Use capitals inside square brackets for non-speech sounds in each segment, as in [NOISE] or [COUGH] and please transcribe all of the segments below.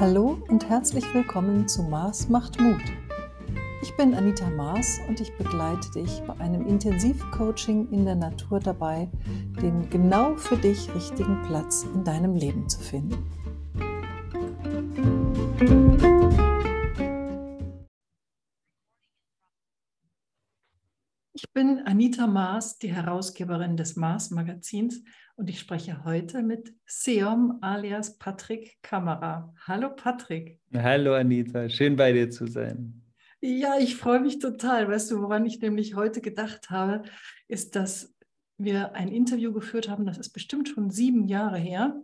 Hallo und herzlich willkommen zu Mars macht Mut. Ich bin Anita Maas und ich begleite dich bei einem Intensivcoaching in der Natur dabei, den genau für dich richtigen Platz in deinem Leben zu finden. Bin Anita Maas, die Herausgeberin des Mars Magazins und ich spreche heute mit Seom alias Patrick Kamera. Hallo Patrick. Hallo Anita, schön bei dir zu sein. Ja, ich freue mich total. Weißt du, woran ich nämlich heute gedacht habe, ist, dass wir ein Interview geführt haben, das ist bestimmt schon sieben Jahre her,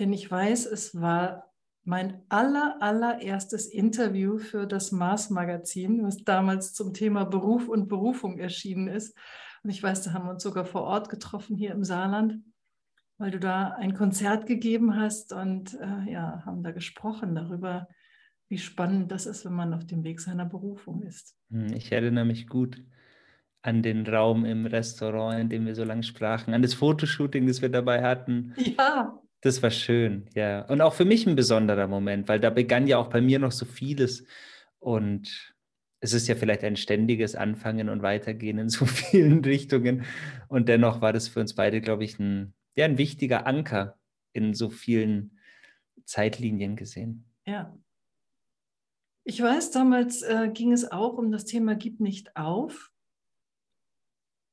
denn ich weiß, es war mein aller, allererstes Interview für das Mars Magazin, was damals zum Thema Beruf und Berufung erschienen ist. Und ich weiß, da haben wir uns sogar vor Ort getroffen hier im Saarland, weil du da ein Konzert gegeben hast und äh, ja, haben da gesprochen darüber, wie spannend das ist, wenn man auf dem Weg seiner Berufung ist. Hm, ich erinnere mich gut an den Raum im Restaurant, in dem wir so lange sprachen, an das Fotoshooting, das wir dabei hatten. Ja. Das war schön, ja. Und auch für mich ein besonderer Moment, weil da begann ja auch bei mir noch so vieles. Und es ist ja vielleicht ein ständiges Anfangen und Weitergehen in so [LAUGHS] vielen Richtungen. Und dennoch war das für uns beide, glaube ich, ein, ja, ein wichtiger Anker in so vielen Zeitlinien gesehen. Ja. Ich weiß, damals äh, ging es auch um das Thema Gib nicht auf.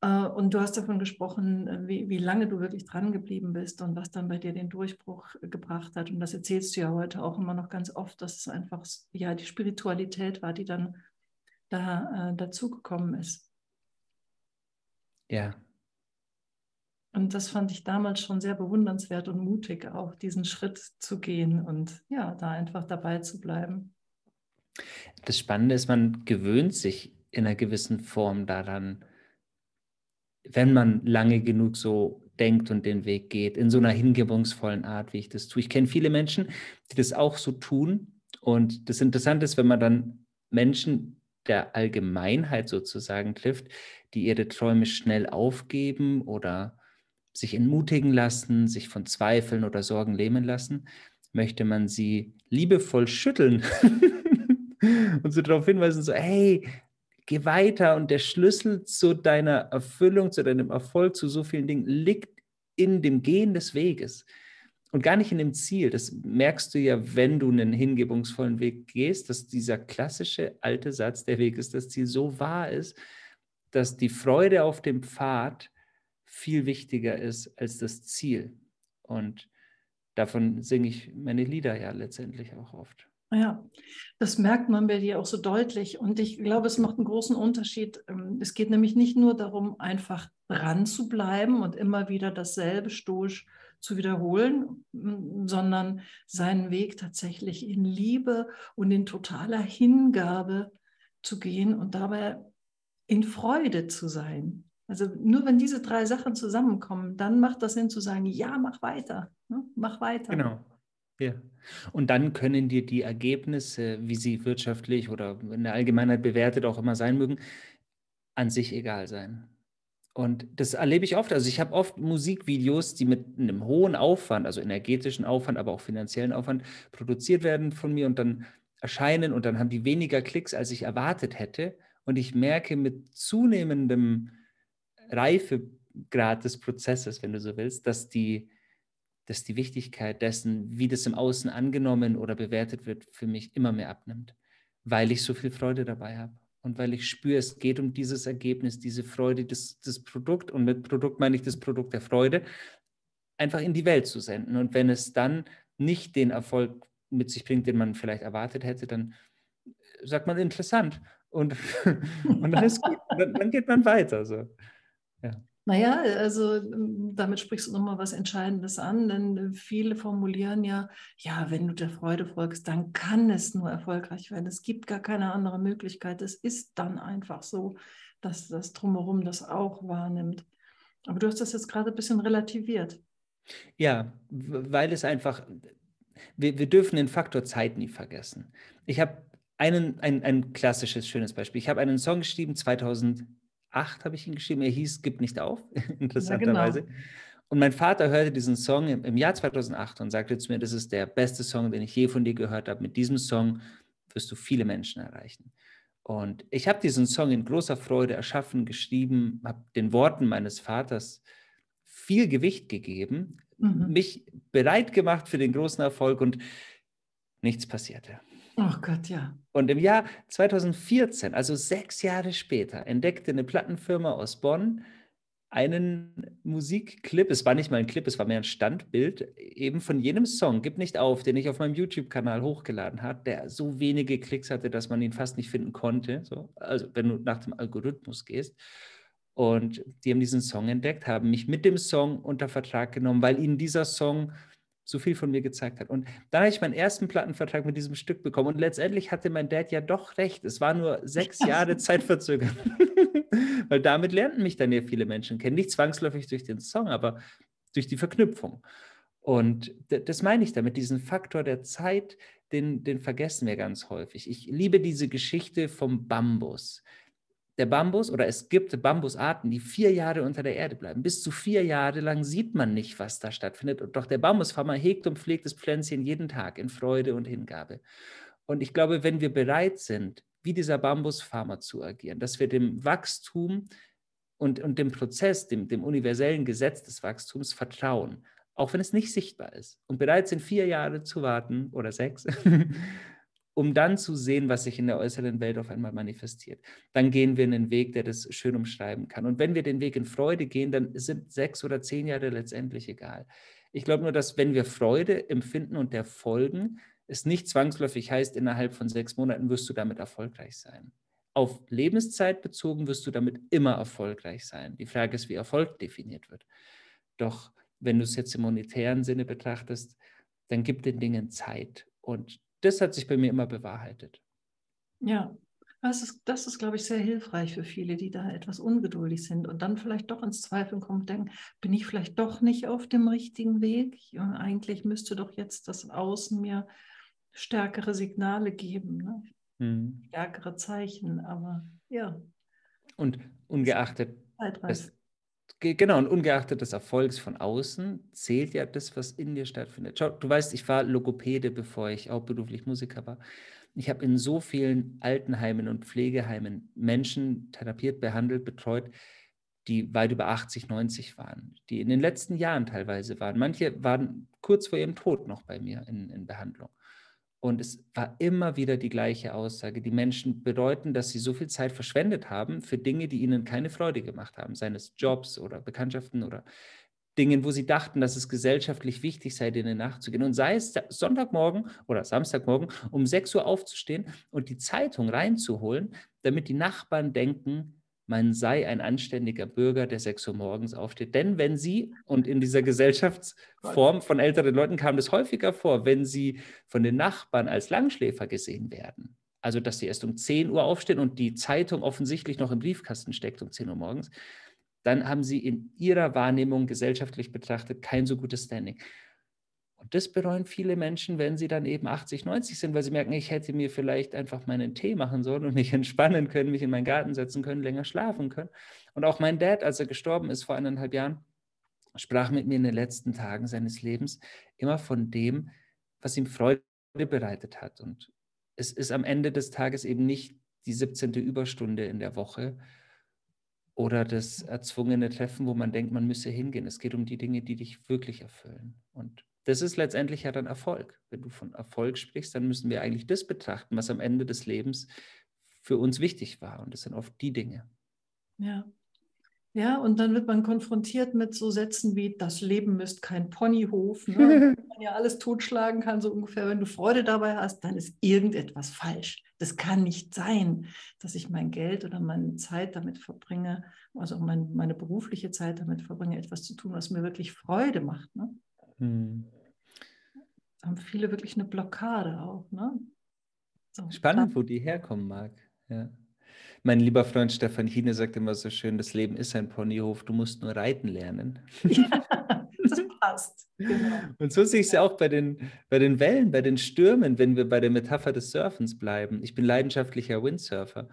Äh, und du hast davon gesprochen, äh, wie, wie lange du wirklich dran geblieben bist und was dann bei dir den Durchbruch gebracht hat. Und das erzählst du ja heute auch immer noch ganz oft, dass es einfach ja die Spiritualität war, die dann da äh, dazugekommen ist. Ja. Und das fand ich damals schon sehr bewundernswert und mutig, auch diesen Schritt zu gehen und ja, da einfach dabei zu bleiben. Das Spannende ist, man gewöhnt sich in einer gewissen Form daran, wenn man lange genug so denkt und den Weg geht, in so einer hingebungsvollen Art, wie ich das tue. Ich kenne viele Menschen, die das auch so tun. Und das Interessante ist, wenn man dann Menschen der Allgemeinheit sozusagen trifft, die ihre Träume schnell aufgeben oder sich entmutigen lassen, sich von Zweifeln oder Sorgen lähmen lassen, möchte man sie liebevoll schütteln [LAUGHS] und so darauf hinweisen, so, hey, geh weiter und der Schlüssel zu deiner Erfüllung, zu deinem Erfolg, zu so vielen Dingen liegt in dem Gehen des Weges und gar nicht in dem Ziel. Das merkst du ja, wenn du einen hingebungsvollen Weg gehst, dass dieser klassische alte Satz, der Weg ist das Ziel, so wahr ist, dass die Freude auf dem Pfad viel wichtiger ist als das Ziel. Und davon singe ich meine Lieder ja letztendlich auch oft. Ja, das merkt man bei dir auch so deutlich. Und ich glaube, es macht einen großen Unterschied. Ähm, es geht nämlich nicht nur darum, einfach dran zu bleiben und immer wieder dasselbe stoisch zu wiederholen, sondern seinen Weg tatsächlich in Liebe und in totaler Hingabe zu gehen und dabei in Freude zu sein. Also nur wenn diese drei Sachen zusammenkommen, dann macht das Sinn zu sagen, ja, mach weiter, ne? mach weiter. Genau. Ja. Und dann können dir die Ergebnisse, wie sie wirtschaftlich oder in der Allgemeinheit bewertet auch immer sein mögen, an sich egal sein. Und das erlebe ich oft. Also ich habe oft Musikvideos, die mit einem hohen Aufwand, also energetischen Aufwand, aber auch finanziellen Aufwand produziert werden von mir und dann erscheinen und dann haben die weniger Klicks, als ich erwartet hätte. Und ich merke mit zunehmendem Reifegrad des Prozesses, wenn du so willst, dass die, dass die Wichtigkeit dessen, wie das im Außen angenommen oder bewertet wird, für mich immer mehr abnimmt, weil ich so viel Freude dabei habe und weil ich spüre, es geht um dieses Ergebnis, diese Freude, das, das Produkt und mit Produkt meine ich das Produkt der Freude, einfach in die Welt zu senden. Und wenn es dann nicht den Erfolg mit sich bringt, den man vielleicht erwartet hätte, dann sagt man interessant und, [LAUGHS] und dann ist gut. Dann geht man weiter. So. Ja. Naja, also ähm, damit sprichst du nochmal was Entscheidendes an, denn viele formulieren ja, ja, wenn du der Freude folgst, dann kann es nur erfolgreich werden. Es gibt gar keine andere Möglichkeit. Es ist dann einfach so, dass das drumherum das auch wahrnimmt. Aber du hast das jetzt gerade ein bisschen relativiert. Ja, weil es einfach, wir, wir dürfen den Faktor Zeit nie vergessen. Ich habe einen, ein, ein klassisches, schönes Beispiel. Ich habe einen Song geschrieben, 2000 8 habe ich ihn geschrieben. Er hieß Gib nicht auf, interessanterweise. [LAUGHS] Ja, genau. Und mein Vater hörte diesen Song im, im Jahr 2008 und sagte zu mir, das ist der beste Song, den ich je von dir gehört habe. Mit diesem Song wirst du viele Menschen erreichen. Und ich habe diesen Song in großer Freude erschaffen, geschrieben, habe den Worten meines Vaters viel Gewicht gegeben, mhm. mich bereit gemacht für den großen Erfolg und nichts passierte. Oh Gott, ja. Und im Jahr 2014, also sechs Jahre später, entdeckte eine Plattenfirma aus Bonn einen Musikclip, es war nicht mal ein Clip, es war mehr ein Standbild, eben von jenem Song, Gib nicht auf, den ich auf meinem YouTube-Kanal hochgeladen habe, der so wenige Klicks hatte, dass man ihn fast nicht finden konnte. So. Also wenn du nach dem Algorithmus gehst. Und die haben diesen Song entdeckt, haben mich mit dem Song unter Vertrag genommen, weil ihnen dieser Song so viel von mir gezeigt hat. Und dann habe ich meinen ersten Plattenvertrag mit diesem Stück bekommen. Und letztendlich hatte mein Dad ja doch recht. Es war nur sechs [LAUGHS] Jahre Zeitverzögerung. [LAUGHS] Weil damit lernten mich dann ja viele Menschen kennen. Nicht zwangsläufig durch den Song, aber durch die Verknüpfung. Und das meine ich damit, diesen Faktor der Zeit, den, den vergessen wir ganz häufig. Ich liebe diese Geschichte vom Bambus der Bambus oder es gibt Bambusarten, die vier Jahre unter der Erde bleiben. Bis zu vier Jahre lang sieht man nicht, was da stattfindet. Doch der Bambusfarmer hegt und pflegt das Pflänzchen jeden Tag in Freude und Hingabe. Und ich glaube, wenn wir bereit sind, wie dieser Bambusfarmer zu agieren, dass wir dem Wachstum und, und dem Prozess, dem, dem universellen Gesetz des Wachstums vertrauen, auch wenn es nicht sichtbar ist, und bereit sind, vier Jahre zu warten oder sechs, [LAUGHS] um dann zu sehen, was sich in der äußeren Welt auf einmal manifestiert. Dann gehen wir einen Weg, der das schön umschreiben kann. Und wenn wir den Weg in Freude gehen, dann sind sechs oder zehn Jahre letztendlich egal. Ich glaube nur, dass wenn wir Freude empfinden und der folgen, es nicht zwangsläufig heißt, innerhalb von sechs Monaten wirst du damit erfolgreich sein. Auf Lebenszeit bezogen wirst du damit immer erfolgreich sein. Die Frage ist, wie Erfolg definiert wird. Doch wenn du es jetzt im monetären Sinne betrachtest, dann gib den Dingen Zeit. Und das hat sich bei mir immer bewahrheitet. Ja, das ist, das ist, glaube ich, sehr hilfreich für viele, die da etwas ungeduldig sind und dann vielleicht doch ins Zweifeln kommen und denken, bin ich vielleicht doch nicht auf dem richtigen Weg? Ja, eigentlich müsste doch jetzt das Außen mir stärkere Signale geben, ne? hm. stärkere Zeichen, aber ja. Und ungeachtet, es, Genau, und ungeachtet des Erfolgs von außen zählt ja das, was in dir stattfindet. Schau, du weißt, ich war Logopäde, bevor ich auch beruflich Musiker war. Ich habe in so vielen Altenheimen und Pflegeheimen Menschen therapiert, behandelt, betreut, die weit über 80, 90 waren, die in den letzten Jahren teilweise waren. Manche waren kurz vor ihrem Tod noch bei mir in, in Behandlung. Und es war immer wieder die gleiche Aussage. Die Menschen bedeuten, dass sie so viel Zeit verschwendet haben für Dinge, die ihnen keine Freude gemacht haben, seien es Jobs oder Bekanntschaften oder Dingen, wo sie dachten, dass es gesellschaftlich wichtig sei, denen nachzugehen. Und sei es Sonntagmorgen oder Samstagmorgen um 6 Uhr aufzustehen und die Zeitung reinzuholen, damit die Nachbarn denken, man sei ein anständiger Bürger, der 6 Uhr morgens aufsteht. Denn wenn Sie, und in dieser Gesellschaftsform von älteren Leuten kam das häufiger vor, wenn Sie von den Nachbarn als Langschläfer gesehen werden, also dass Sie erst um 10 Uhr aufstehen und die Zeitung offensichtlich noch im Briefkasten steckt um 10 Uhr morgens, dann haben Sie in Ihrer Wahrnehmung gesellschaftlich betrachtet kein so gutes Standing. Und das bereuen viele Menschen, wenn sie dann eben 80, 90 sind, weil sie merken, ich hätte mir vielleicht einfach meinen Tee machen sollen und mich [LAUGHS] entspannen können, mich in meinen Garten setzen können, länger schlafen können. Und auch mein Dad, als er gestorben ist vor eineinhalb Jahren, sprach mit mir in den letzten Tagen seines Lebens immer von dem, was ihm Freude bereitet hat. Und es ist am Ende des Tages eben nicht die 17. Überstunde in der Woche oder das erzwungene Treffen, wo man denkt, man müsse hingehen. Es geht um die Dinge, die dich wirklich erfüllen. Und das ist letztendlich ja dann Erfolg. Wenn du von Erfolg sprichst, dann müssen wir eigentlich das betrachten, was am Ende des Lebens für uns wichtig war. Und das sind oft die Dinge. Ja. Ja, und dann wird man konfrontiert mit so Sätzen wie, das Leben ist kein Ponyhof, ne? [LAUGHS] man ja alles totschlagen kann, so ungefähr. Wenn du Freude dabei hast, dann ist irgendetwas falsch. Das kann nicht sein, dass ich mein Geld oder meine Zeit damit verbringe, also mein, meine berufliche Zeit damit verbringe, etwas zu tun, was mir wirklich Freude macht. Ne? Hm. Haben viele wirklich eine Blockade auch. Ne? So, Spannend, wo die herkommen mag. Ja. Mein lieber Freund Stefan Hine sagt immer so schön, das Leben ist ein Ponyhof, du musst nur reiten lernen. Ja, [LAUGHS] das passt. Genau. Und so sehe ich es ja auch bei den, bei den Wellen, bei den Stürmen, wenn wir bei der Metapher des Surfens bleiben. Ich bin leidenschaftlicher Windsurfer.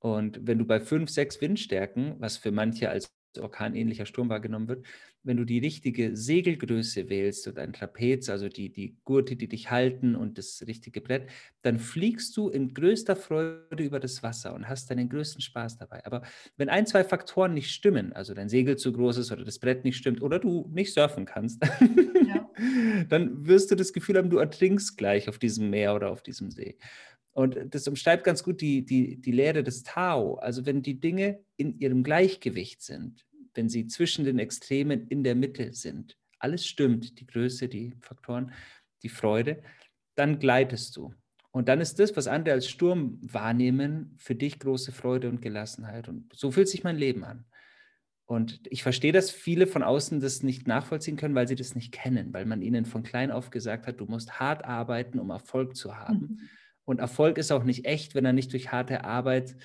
Und wenn du bei fünf, sechs Windstärken, was für manche als orkanähnlicher Sturm wahrgenommen wird, wenn du die richtige Segelgröße wählst und ein Trapez, also die, die Gurte, die dich halten und das richtige Brett, dann fliegst du in größter Freude über das Wasser und hast deinen größten Spaß dabei. Aber wenn ein, zwei Faktoren nicht stimmen, also dein Segel zu groß ist oder das Brett nicht stimmt oder du nicht surfen kannst, ja. [LAUGHS] dann wirst du das Gefühl haben, du ertrinkst gleich auf diesem Meer oder auf diesem See. Und das umschreibt ganz gut die, die, die Lehre des Tao. Also wenn die Dinge in ihrem Gleichgewicht sind, wenn sie zwischen den Extremen in der Mitte sind, alles stimmt, die Größe, die Faktoren, die Freude, dann gleitest du. Und dann ist das, was andere als Sturm wahrnehmen, für dich große Freude und Gelassenheit. Und so fühlt sich mein Leben an. Und ich verstehe, dass viele von außen das nicht nachvollziehen können, weil sie das nicht kennen, weil man ihnen von klein auf gesagt hat, du musst hart arbeiten, um Erfolg zu haben. Mhm. Und Erfolg ist auch nicht echt, wenn er nicht durch harte Arbeit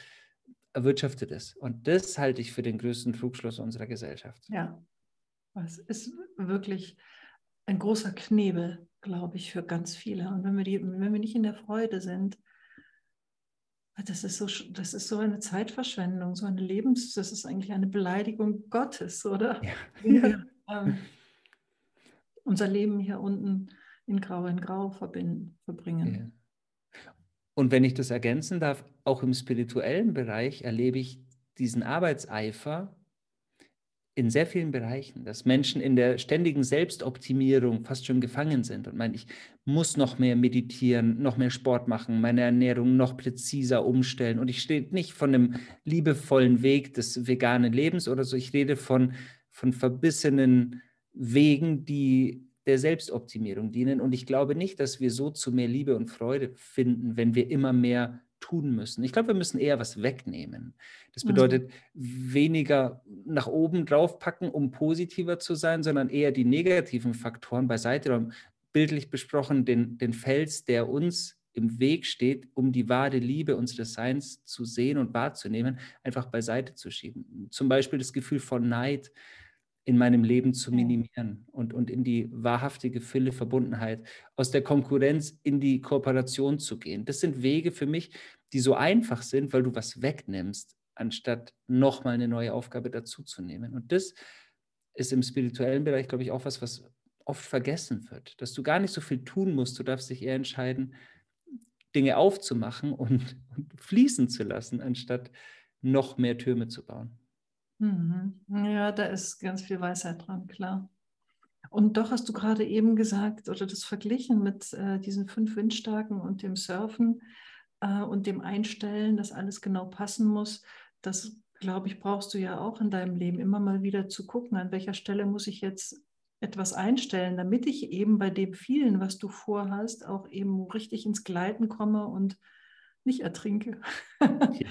erwirtschaftet ist. Und das halte ich für den größten Trugschluss unserer Gesellschaft. Ja, es ist wirklich ein großer Knebel, glaube ich, für ganz viele. Und wenn wir, die, wenn wir nicht in der Freude sind, das ist so, das ist so eine Zeitverschwendung, so eine Lebens, das ist eigentlich eine Beleidigung Gottes, oder? Ja. [LAUGHS] Wir, ähm, unser Leben hier unten in Grau in Grau verbinden, verbringen. Ja. Und wenn ich das ergänzen darf, auch im spirituellen Bereich erlebe ich diesen Arbeitseifer in sehr vielen Bereichen, dass Menschen in der ständigen Selbstoptimierung fast schon gefangen sind und meinen, ich muss noch mehr meditieren, noch mehr Sport machen, meine Ernährung noch präziser umstellen. Und ich stehe nicht von einem liebevollen Weg des veganen Lebens oder so, ich rede von, von verbissenen Wegen, die der Selbstoptimierung dienen. Und ich glaube nicht, dass wir so zu mehr Liebe und Freude finden, wenn wir immer mehr tun müssen. Ich glaube, wir müssen eher was wegnehmen. Das mhm. bedeutet weniger nach oben draufpacken, um positiver zu sein, sondern eher die negativen Faktoren beiseite räumen. Bildlich besprochen, den, den Fels, der uns im Weg steht, um die wahre Liebe unseres Seins zu sehen und wahrzunehmen, einfach beiseite zu schieben. Zum Beispiel das Gefühl von Neid, in meinem Leben zu minimieren und, und in die wahrhaftige Fülle, Verbundenheit, aus der Konkurrenz in die Kooperation zu gehen. Das sind Wege für mich, die so einfach sind, weil du was wegnimmst, anstatt nochmal eine neue Aufgabe dazuzunehmen. Und das ist im spirituellen Bereich, glaube ich, auch was, was oft vergessen wird, dass du gar nicht so viel tun musst. Du darfst dich eher entscheiden, Dinge aufzumachen und, und fließen zu lassen, anstatt noch mehr Türme zu bauen. Mhm. Ja, da ist ganz viel Weisheit dran, klar. Und doch hast du gerade eben gesagt oder das verglichen mit äh, diesen fünf Windstärken und dem Surfen äh, und dem Einstellen, dass alles genau passen muss. Das, glaube ich, brauchst du ja auch in deinem Leben immer mal wieder zu gucken, an welcher Stelle muss ich jetzt etwas einstellen, damit ich eben bei dem vielen, was du vorhast, auch eben richtig ins Gleiten komme und nicht ertrinke.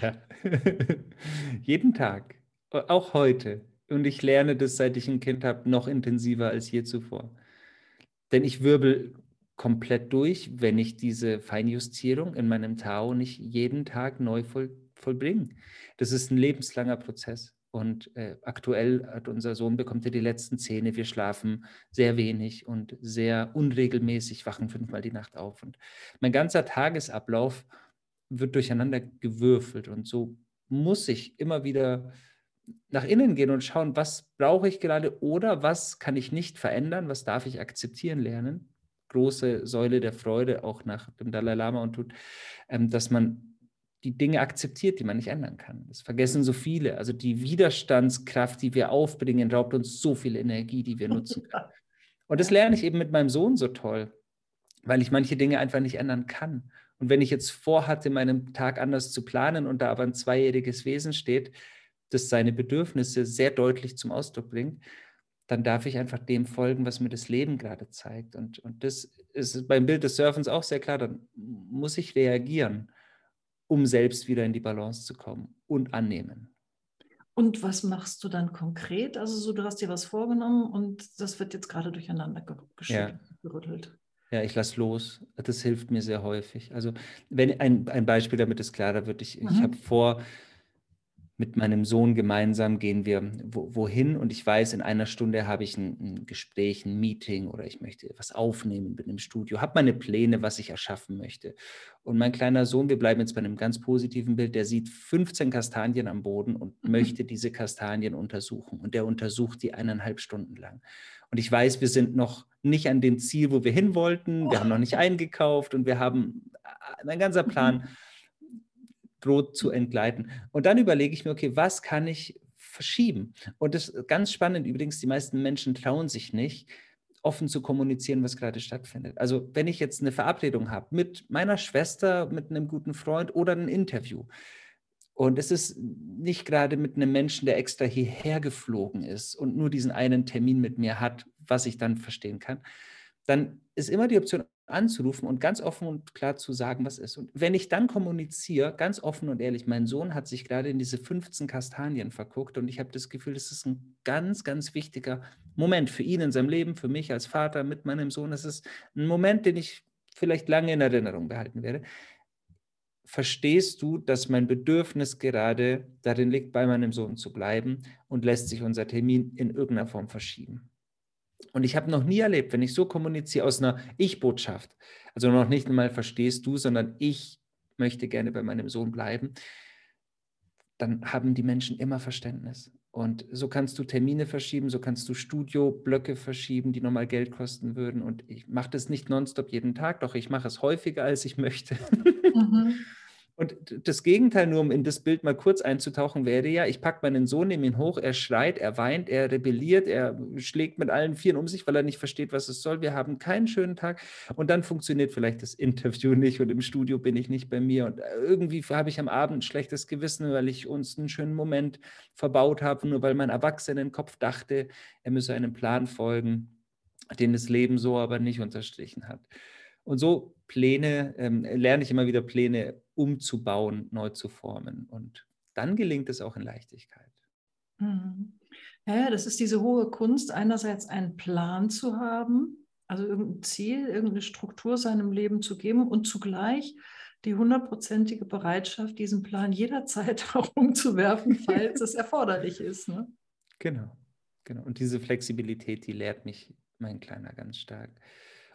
ja, [LAUGHS] jeden Tag auch heute. Und ich lerne das, seit ich ein Kind habe, noch intensiver als je zuvor. Denn ich wirbel komplett durch, wenn ich diese Feinjustierung in meinem Tao nicht jeden Tag neu voll, vollbringe. Das ist ein lebenslanger Prozess. Und äh, aktuell hat unser Sohn bekommt er die letzten Zähne. Wir schlafen sehr wenig und sehr unregelmäßig, wachen fünfmal die Nacht auf. Und mein ganzer Tagesablauf wird durcheinander gewürfelt. Und so muss ich immer wieder nach innen gehen und schauen, was brauche ich gerade oder was kann ich nicht verändern, was darf ich akzeptieren lernen. Große Säule der Freude, auch nach dem Dalai Lama und tut, ähm, dass man die Dinge akzeptiert, die man nicht ändern kann. Das vergessen so viele. Also die Widerstandskraft, die wir aufbringen, raubt uns so viel Energie, die wir nutzen [LAUGHS] können. Und das lerne ich eben mit meinem Sohn so toll, weil ich manche Dinge einfach nicht ändern kann. Und wenn ich jetzt vorhatte, meinen Tag anders zu planen und da aber ein zweijähriges Wesen steht, das seine Bedürfnisse sehr deutlich zum Ausdruck bringt, dann darf ich einfach dem folgen, was mir das Leben gerade zeigt. Und, und das ist beim Bild des Surfens auch sehr klar, dann muss ich reagieren, um selbst wieder in die Balance zu kommen und annehmen. Und was machst du dann konkret? Also so, du hast dir was vorgenommen und das wird jetzt gerade durcheinander ja. gerüttelt. Ja, ich lasse los. Das hilft mir sehr häufig. Also wenn ein, ein Beispiel, damit es klarer wird, ich, mhm. ich habe vor, mit meinem Sohn gemeinsam gehen wir wo, wohin und ich weiß, in einer Stunde habe ich ein, ein, Gespräch, ein Meeting oder ich möchte etwas aufnehmen, bin im Studio, habe meine Pläne, was ich erschaffen möchte. Und mein kleiner Sohn, wir bleiben jetzt bei einem ganz positiven Bild, der sieht 15 Kastanien am Boden und mhm. möchte diese Kastanien untersuchen. Und der untersucht die eineinhalb Stunden lang. Und ich weiß, wir sind noch nicht an dem Ziel, wo wir hin wollten. Wir haben noch nicht eingekauft und wir haben, äh, mein ganzer Plan mhm droht zu entgleiten. Und dann überlege ich mir, okay, was kann ich verschieben? Und das ist ganz spannend übrigens, die meisten Menschen trauen sich nicht, offen zu kommunizieren, was gerade stattfindet. Also wenn ich jetzt eine Verabredung habe mit meiner Schwester, mit einem guten Freund oder ein Interview, und es ist nicht gerade mit einem Menschen, der extra hierher geflogen ist und nur diesen einen Termin mit mir hat, was ich dann verstehen kann, dann ist immer die Option, anzurufen und ganz offen und klar zu sagen, was ist. Und wenn ich dann kommuniziere, ganz offen und ehrlich, mein Sohn hat sich gerade in diese 15 Kastanien verguckt und ich habe das Gefühl, das ist ein ganz, ganz wichtiger Moment für ihn in seinem Leben, für mich als Vater mit meinem Sohn. Das ist ein Moment, den ich vielleicht lange in Erinnerung behalten werde. Verstehst du, dass mein Bedürfnis gerade darin liegt, bei meinem Sohn zu bleiben und lässt sich unser Termin in irgendeiner Form verschieben? Und ich habe noch nie erlebt, wenn ich so kommuniziere aus einer Ich-Botschaft, also noch nicht einmal verstehst du, sondern ich möchte gerne bei meinem Sohn bleiben, dann haben die Menschen immer Verständnis. Und so kannst du Termine verschieben, so kannst du Studioblöcke verschieben, die nochmal Geld kosten würden. Und ich mache das nicht nonstop jeden Tag, doch ich mache es häufiger, als ich möchte. Mhm. Und das Gegenteil, nur um in das Bild mal kurz einzutauchen, wäre ja, ich packe meinen Sohn, nehme ihn hoch, er schreit, er weint, er rebelliert, er schlägt mit allen Vieren um sich, weil er nicht versteht, was es soll. Wir haben keinen schönen Tag und dann funktioniert vielleicht das Interview [LAUGHS] nicht und im Studio bin ich nicht bei mir und irgendwie habe ich am Abend ein schlechtes Gewissen, weil ich uns einen schönen Moment verbaut habe, nur weil mein Erwachsenenkopf dachte, er müsse einem Plan folgen, den das Leben so aber nicht unterstrichen hat. Und so Pläne, ähm, lerne ich immer wieder Pläne umzubauen, neu zu formen. Und dann gelingt es auch in Leichtigkeit. Mhm. Ja, das ist diese hohe Kunst, einerseits einen Plan zu haben, also irgendein Ziel, irgendeine Struktur seinem Leben zu geben und zugleich die hundertprozentige Bereitschaft, diesen Plan jederzeit [LAUGHS] auch umzuwerfen, falls es erforderlich ist. Ne? Genau, genau. Und diese Flexibilität, die lehrt mich mein Kleiner ganz stark.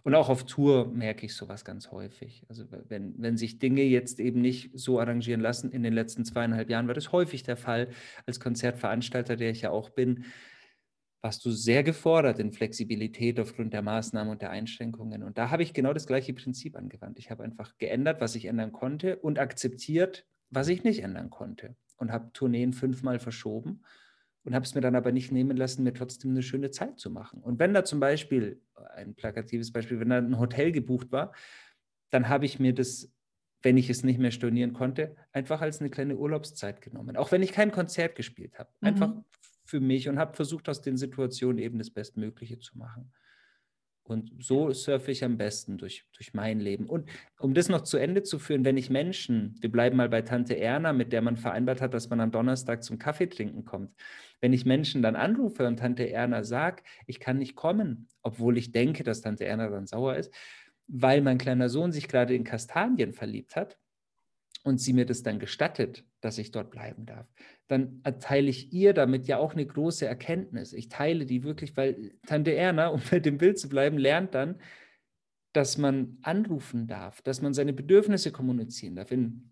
Und auch auf Tour merke ich sowas ganz häufig. Also wenn, wenn sich Dinge jetzt eben nicht so arrangieren lassen, in den letzten zweieinhalb Jahren war das häufig der Fall. Als Konzertveranstalter, der ich ja auch bin, warst du sehr gefordert in Flexibilität aufgrund der Maßnahmen und der Einschränkungen. Und da habe ich genau das gleiche Prinzip angewandt. Ich habe einfach geändert, was ich ändern konnte und akzeptiert, was ich nicht ändern konnte. Und habe Tourneen fünfmal verschoben und habe es mir dann aber nicht nehmen lassen, mir trotzdem eine schöne Zeit zu machen. Und wenn da zum Beispiel, ein plakatives Beispiel, wenn da ein Hotel gebucht war, dann habe ich mir das, wenn ich es nicht mehr stornieren konnte, einfach als eine kleine Urlaubszeit genommen. Auch wenn ich kein Konzert gespielt habe. Mhm. Einfach für mich und habe versucht, aus den Situationen eben das Bestmögliche zu machen. Und so surfe ich am besten durch, durch mein Leben. Und um das noch zu Ende zu führen, wenn ich Menschen, wir bleiben mal bei Tante Erna, mit der man vereinbart hat, dass man am Donnerstag zum Kaffee trinken kommt, wenn ich Menschen dann anrufe und Tante Erna sagt, ich kann nicht kommen, obwohl ich denke, dass Tante Erna dann sauer ist, weil mein kleiner Sohn sich gerade in Kastanien verliebt hat, und sie mir das dann gestattet, dass ich dort bleiben darf, dann erteile ich ihr damit ja auch eine große Erkenntnis. Ich teile die wirklich, weil Tante Erna, um mit dem Bild zu bleiben, lernt dann, dass man anrufen darf, dass man seine Bedürfnisse kommunizieren darf. In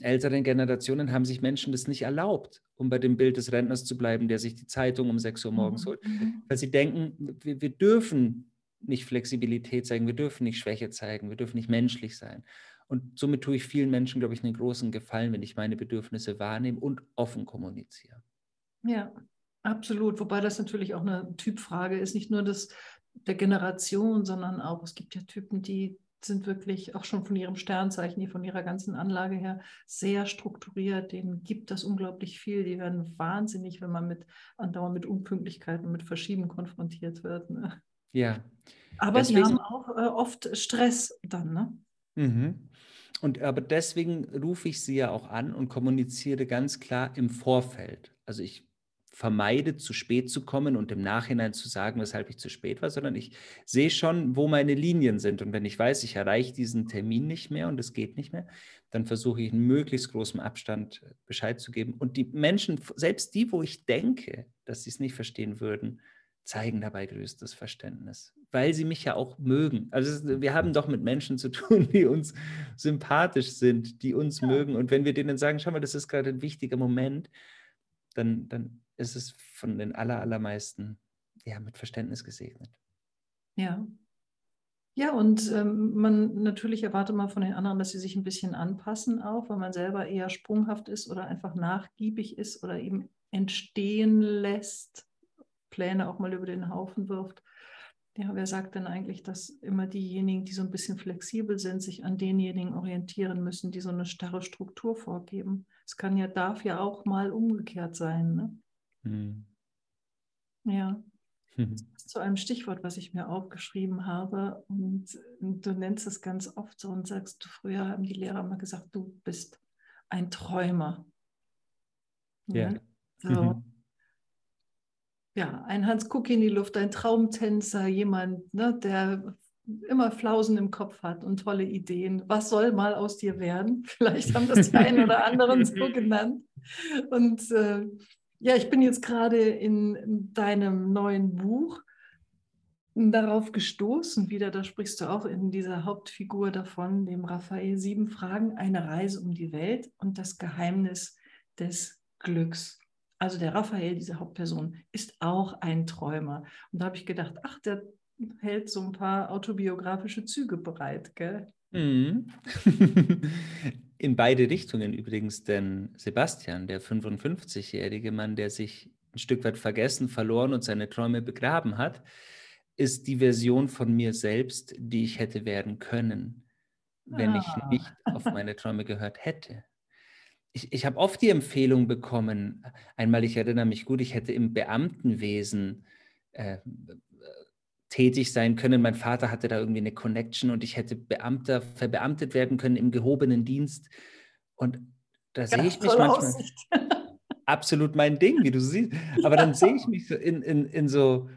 älteren Generationen haben sich Menschen das nicht erlaubt, um bei dem Bild des Rentners zu bleiben, der sich die Zeitung um 6 Uhr morgens mhm. holt, mhm. weil sie denken, wir, wir dürfen nicht Flexibilität zeigen, wir dürfen nicht Schwäche zeigen, wir dürfen nicht menschlich sein. Und somit tue ich vielen Menschen, glaube ich, einen großen Gefallen, wenn ich meine Bedürfnisse wahrnehme und offen kommuniziere. Ja, absolut. Wobei das natürlich auch eine Typfrage ist, nicht nur das der Generation, sondern auch, es gibt ja Typen, die sind wirklich auch schon von ihrem Sternzeichen, die von ihrer ganzen Anlage her sehr strukturiert. Denen gibt das unglaublich viel. Die werden wahnsinnig, wenn man mit andauernd mit Unpünktlichkeiten, mit Verschieben konfrontiert wird. Ne? Ja. Aber Deswegen, die haben auch äh, oft Stress dann, ne? Mhm. Und aber deswegen rufe ich sie ja auch an und kommuniziere ganz klar im Vorfeld. Also ich vermeide, zu spät zu kommen und im Nachhinein zu sagen, weshalb ich zu spät war, sondern ich sehe schon, wo meine Linien sind. Und wenn ich weiß, ich erreiche diesen Termin nicht mehr und es geht nicht mehr, dann versuche ich in möglichst großem Abstand Bescheid zu geben. Und die Menschen, selbst die, wo ich denke, dass sie es nicht verstehen würden, zeigen dabei größtes Verständnis, weil sie mich ja auch mögen. Also wir haben doch mit Menschen zu tun, [LAUGHS] die uns sympathisch sind, die uns ja. mögen. Und wenn wir denen sagen, schau mal, das ist gerade ein wichtiger Moment, dann, dann ist es von den aller, allermeisten ja, mit Verständnis gesegnet. Ja. Ja, und ähm, man natürlich erwartet man von den anderen, dass sie sich ein bisschen anpassen auch, weil man selber eher sprunghaft ist oder einfach nachgiebig ist oder eben entstehen lässt, Pläne auch mal über den Haufen wirft. Ja, wer sagt denn eigentlich, dass immer diejenigen, die so ein bisschen flexibel sind, sich an denjenigen orientieren müssen, die so eine starre Struktur vorgeben? Es kann ja, darf ja auch mal umgekehrt sein. Ne? Hm. Ja. Hm. Zu einem Stichwort, was ich mir aufgeschrieben habe. Und du nennst es ganz oft so und sagst, früher haben die Lehrer mal gesagt, du bist ein Träumer. Ja. So. Mhm. Ja, ein Hans Kuck in die Luft, ein Traumtänzer, jemand, ne, der immer Flausen im Kopf hat und tolle Ideen. Was soll mal aus dir werden? [LAUGHS] Vielleicht haben das die einen oder anderen so [LAUGHS] genannt. Und äh, ja, ich bin jetzt gerade in, in deinem neuen Buch darauf gestoßen, wieder, da sprichst du auch in dieser Hauptfigur davon, dem Raphael, sieben Fragen, eine Reise um die Welt und das Geheimnis des Glücks. Also der Raphael, diese Hauptperson, ist auch ein Träumer. Und da habe ich gedacht, ach, der hält so ein paar autobiografische Züge bereit, gell? Mhm. [LAUGHS] In beide Richtungen übrigens, denn Sebastian, der 55-jährige Mann, der sich ein Stück weit vergessen, verloren und seine Träume begraben hat, ist die Version von mir selbst, die ich hätte werden können, wenn ah. ich nicht auf [LAUGHS] meine Träume gehört hätte. Ich, ich habe oft die Empfehlung bekommen, einmal, ich erinnere mich gut, ich hätte im Beamtenwesen äh, tätig sein können. Mein Vater hatte da irgendwie eine Connection und ich hätte Beamter, verbeamtet werden können im gehobenen Dienst. Und da sehe ich mich manchmal [LAUGHS] absolut mein Ding, wie du siehst. Aber dann sehe ich mich so in, in, in so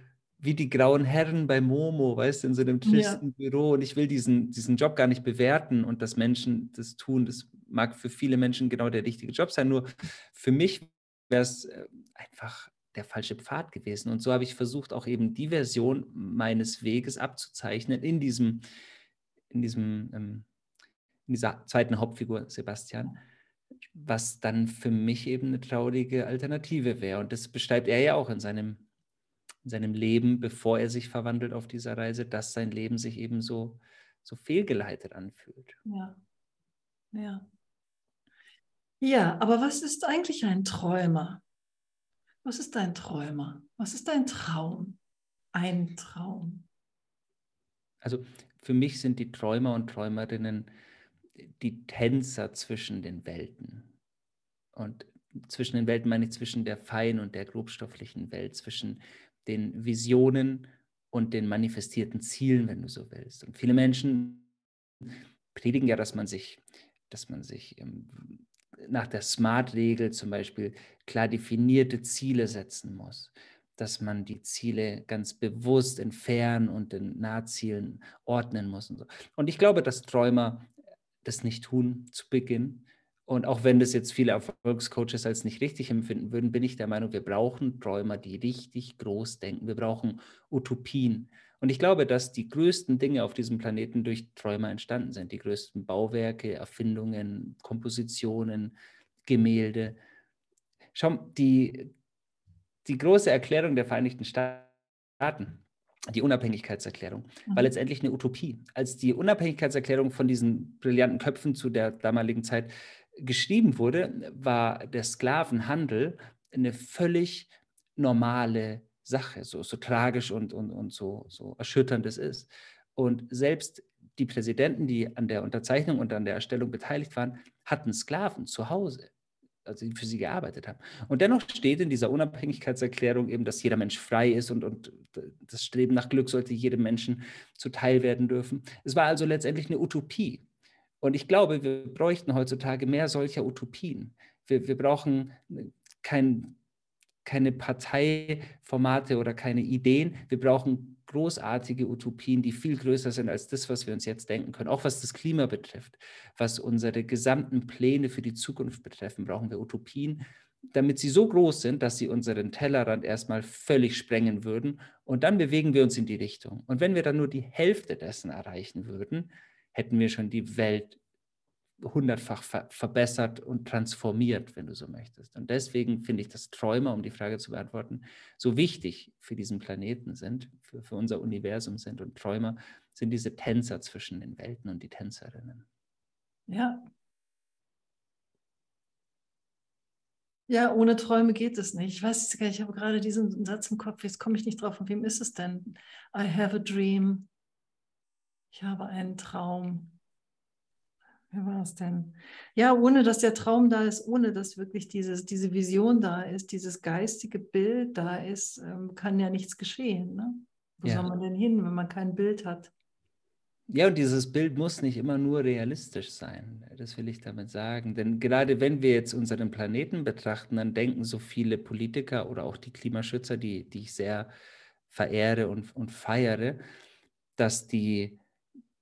wie die grauen Herren bei Momo, weißt du, in so einem tristen ja. Büro. Und ich will diesen, diesen Job gar nicht bewerten und dass Menschen das tun. Das mag für viele Menschen genau der richtige Job sein. Nur für mich wäre es äh, einfach der falsche Pfad gewesen. Und so habe ich versucht, auch eben die Version meines Weges abzuzeichnen in diesem, in diesem, ähm, in dieser zweiten Hauptfigur Sebastian, was dann für mich eben eine traurige Alternative wäre. Und das beschreibt er ja auch in seinem, in seinem Leben, bevor er sich verwandelt auf dieser Reise, dass sein Leben sich eben so, so fehlgeleitet anfühlt. Ja. Ja. Ja, aber was ist eigentlich ein Träumer? Was ist dein Träumer? Was ist dein Traum? Ein Traum. Also für mich sind die Träumer und Träumerinnen die Tänzer zwischen den Welten. Und zwischen den Welten meine ich zwischen der feinen und der grobstofflichen Welt, zwischen den Visionen und den manifestierten Zielen, wenn du so willst. Und viele Menschen predigen ja, dass man sich, dass man sich nach der SMART-Regel zum Beispiel klar definierte Ziele setzen muss, dass man die Ziele ganz bewusst in Fern- und in Nahzielen ordnen muss. Und, so. und ich glaube, dass Träumer das nicht tun zu Beginn. Und auch wenn das jetzt viele Erfolgscoaches als nicht richtig empfinden würden, bin ich der Meinung, wir brauchen Träumer, die richtig groß denken. Wir brauchen Utopien. Und ich glaube, dass die größten Dinge auf diesem Planeten durch Träumer entstanden sind. Die größten Bauwerke, Erfindungen, Kompositionen, Gemälde. Schau, die, die große Erklärung der Vereinigten Staaten, die Unabhängigkeitserklärung, war mhm. letztendlich eine Utopie. Als die Unabhängigkeitserklärung von diesen brillanten Köpfen zu der damaligen Zeit geschrieben wurde, war der Sklavenhandel eine völlig normale Sache, so, so tragisch und, und, und so, so erschütternd es ist. Und selbst die Präsidenten, die an der Unterzeichnung und an der Erstellung beteiligt waren, hatten Sklaven zu Hause, also die für sie gearbeitet haben. Und dennoch steht in dieser Unabhängigkeitserklärung eben, dass jeder Mensch frei ist und, und das Streben nach Glück sollte jedem Menschen zuteil werden dürfen. Es war also letztendlich eine Utopie. Und ich glaube, wir bräuchten heutzutage mehr solcher Utopien. Wir, wir brauchen kein keine Parteiformate oder keine Ideen. Wir brauchen großartige Utopien, die viel größer sind als das, was wir uns jetzt denken können. Auch was das Klima betrifft, was unsere gesamten Pläne für die Zukunft betreffen, brauchen wir Utopien, damit sie so groß sind, dass sie unseren Tellerrand erstmal völlig sprengen würden. Und dann bewegen wir uns in die Richtung. Und wenn wir dann nur die Hälfte dessen erreichen würden, hätten wir schon die Welt hundertfach ver verbessert und transformiert, wenn du so möchtest. Und deswegen finde ich, dass Träumer, um die Frage zu beantworten, so wichtig für diesen Planeten sind, für, für unser Universum sind. Und Träumer sind diese Tänzer zwischen den Welten und die Tänzerinnen. Ja. Ja, ohne Träume geht es nicht. Ich weiß nicht, ich habe gerade diesen Satz im Kopf, jetzt komme ich nicht drauf. Von wem ist es denn? I have a dream. Ich habe einen Traum. Wer war es denn? Ja, ohne dass der Traum da ist, ohne dass wirklich dieses, diese Vision da ist, dieses geistige Bild da ist, ähm, kann ja nichts geschehen. Ne? Wo ja. soll man denn hin, wenn man kein Bild hat? Ja, und dieses Bild muss nicht immer nur realistisch sein. Das will ich damit sagen. Denn gerade wenn wir jetzt unseren Planeten betrachten, dann denken so viele Politiker oder auch die Klimaschützer, die, die ich sehr verehre und, und feiere, dass die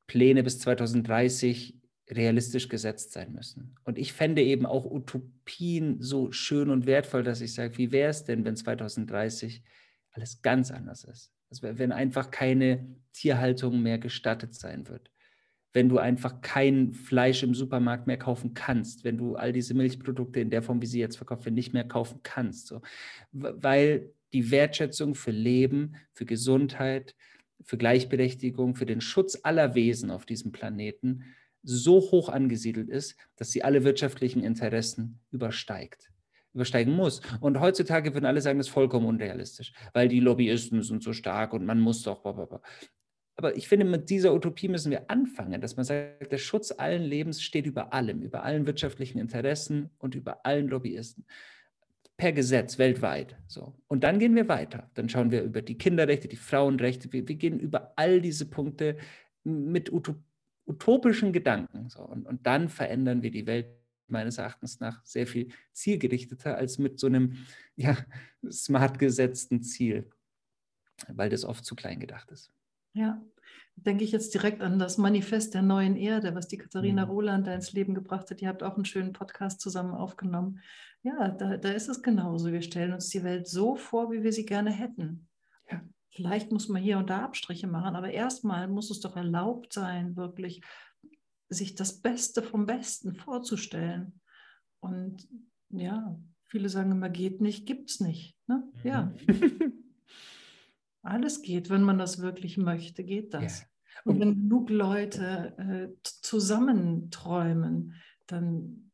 Pläne bis 2030 realistisch gesetzt sein müssen. Und ich fände eben auch Utopien so schön und wertvoll, dass ich sage, wie wäre es denn, wenn 2030 alles ganz anders ist? Also wenn einfach keine Tierhaltung mehr gestattet sein wird. Wenn du einfach kein Fleisch im Supermarkt mehr kaufen kannst, wenn du all diese Milchprodukte in der Form, wie sie jetzt verkauft werden, nicht mehr kaufen kannst. So. Weil die Wertschätzung für Leben, für Gesundheit, für Gleichberechtigung, für den Schutz aller Wesen auf diesem Planeten so hoch angesiedelt ist, dass sie alle wirtschaftlichen Interessen übersteigt übersteigen muss. Und heutzutage würden alle sagen, das ist vollkommen unrealistisch, weil die Lobbyisten sind so stark und man muss doch. Blablabla. Aber ich finde, mit dieser Utopie müssen wir anfangen, dass man sagt, der Schutz allen Lebens steht über allem, über allen wirtschaftlichen Interessen und über allen Lobbyisten. Per Gesetz weltweit. So. Und dann gehen wir weiter. Dann schauen wir über die Kinderrechte, die Frauenrechte. Wir, wir gehen über all diese Punkte mit utopischen Gedanken. So. Und, und dann verändern wir die Welt meines Erachtens nach sehr viel zielgerichteter als mit so einem ja, [LAUGHS] smart gesetzten Ziel, weil das oft zu klein gedacht ist. Ja, denke ich jetzt direkt an das Manifest der neuen Erde, was die Katharina mhm. Roland da ins Leben gebracht hat. Ihr habt auch einen schönen Podcast zusammen aufgenommen. Ja, da, da ist es genauso. Wir stellen uns die Welt so vor, wie wir sie gerne hätten. Ja. Vielleicht muss man hier und da Abstriche machen, aber erstmal muss es doch erlaubt sein, wirklich sich das Beste vom Besten vorzustellen. Und ja, viele sagen immer, geht nicht, gibt es nicht. Ne? Ja. [LAUGHS] Alles geht, wenn man das wirklich möchte, geht das. Ja. Und wenn genug Leute äh, zusammenträumen, dann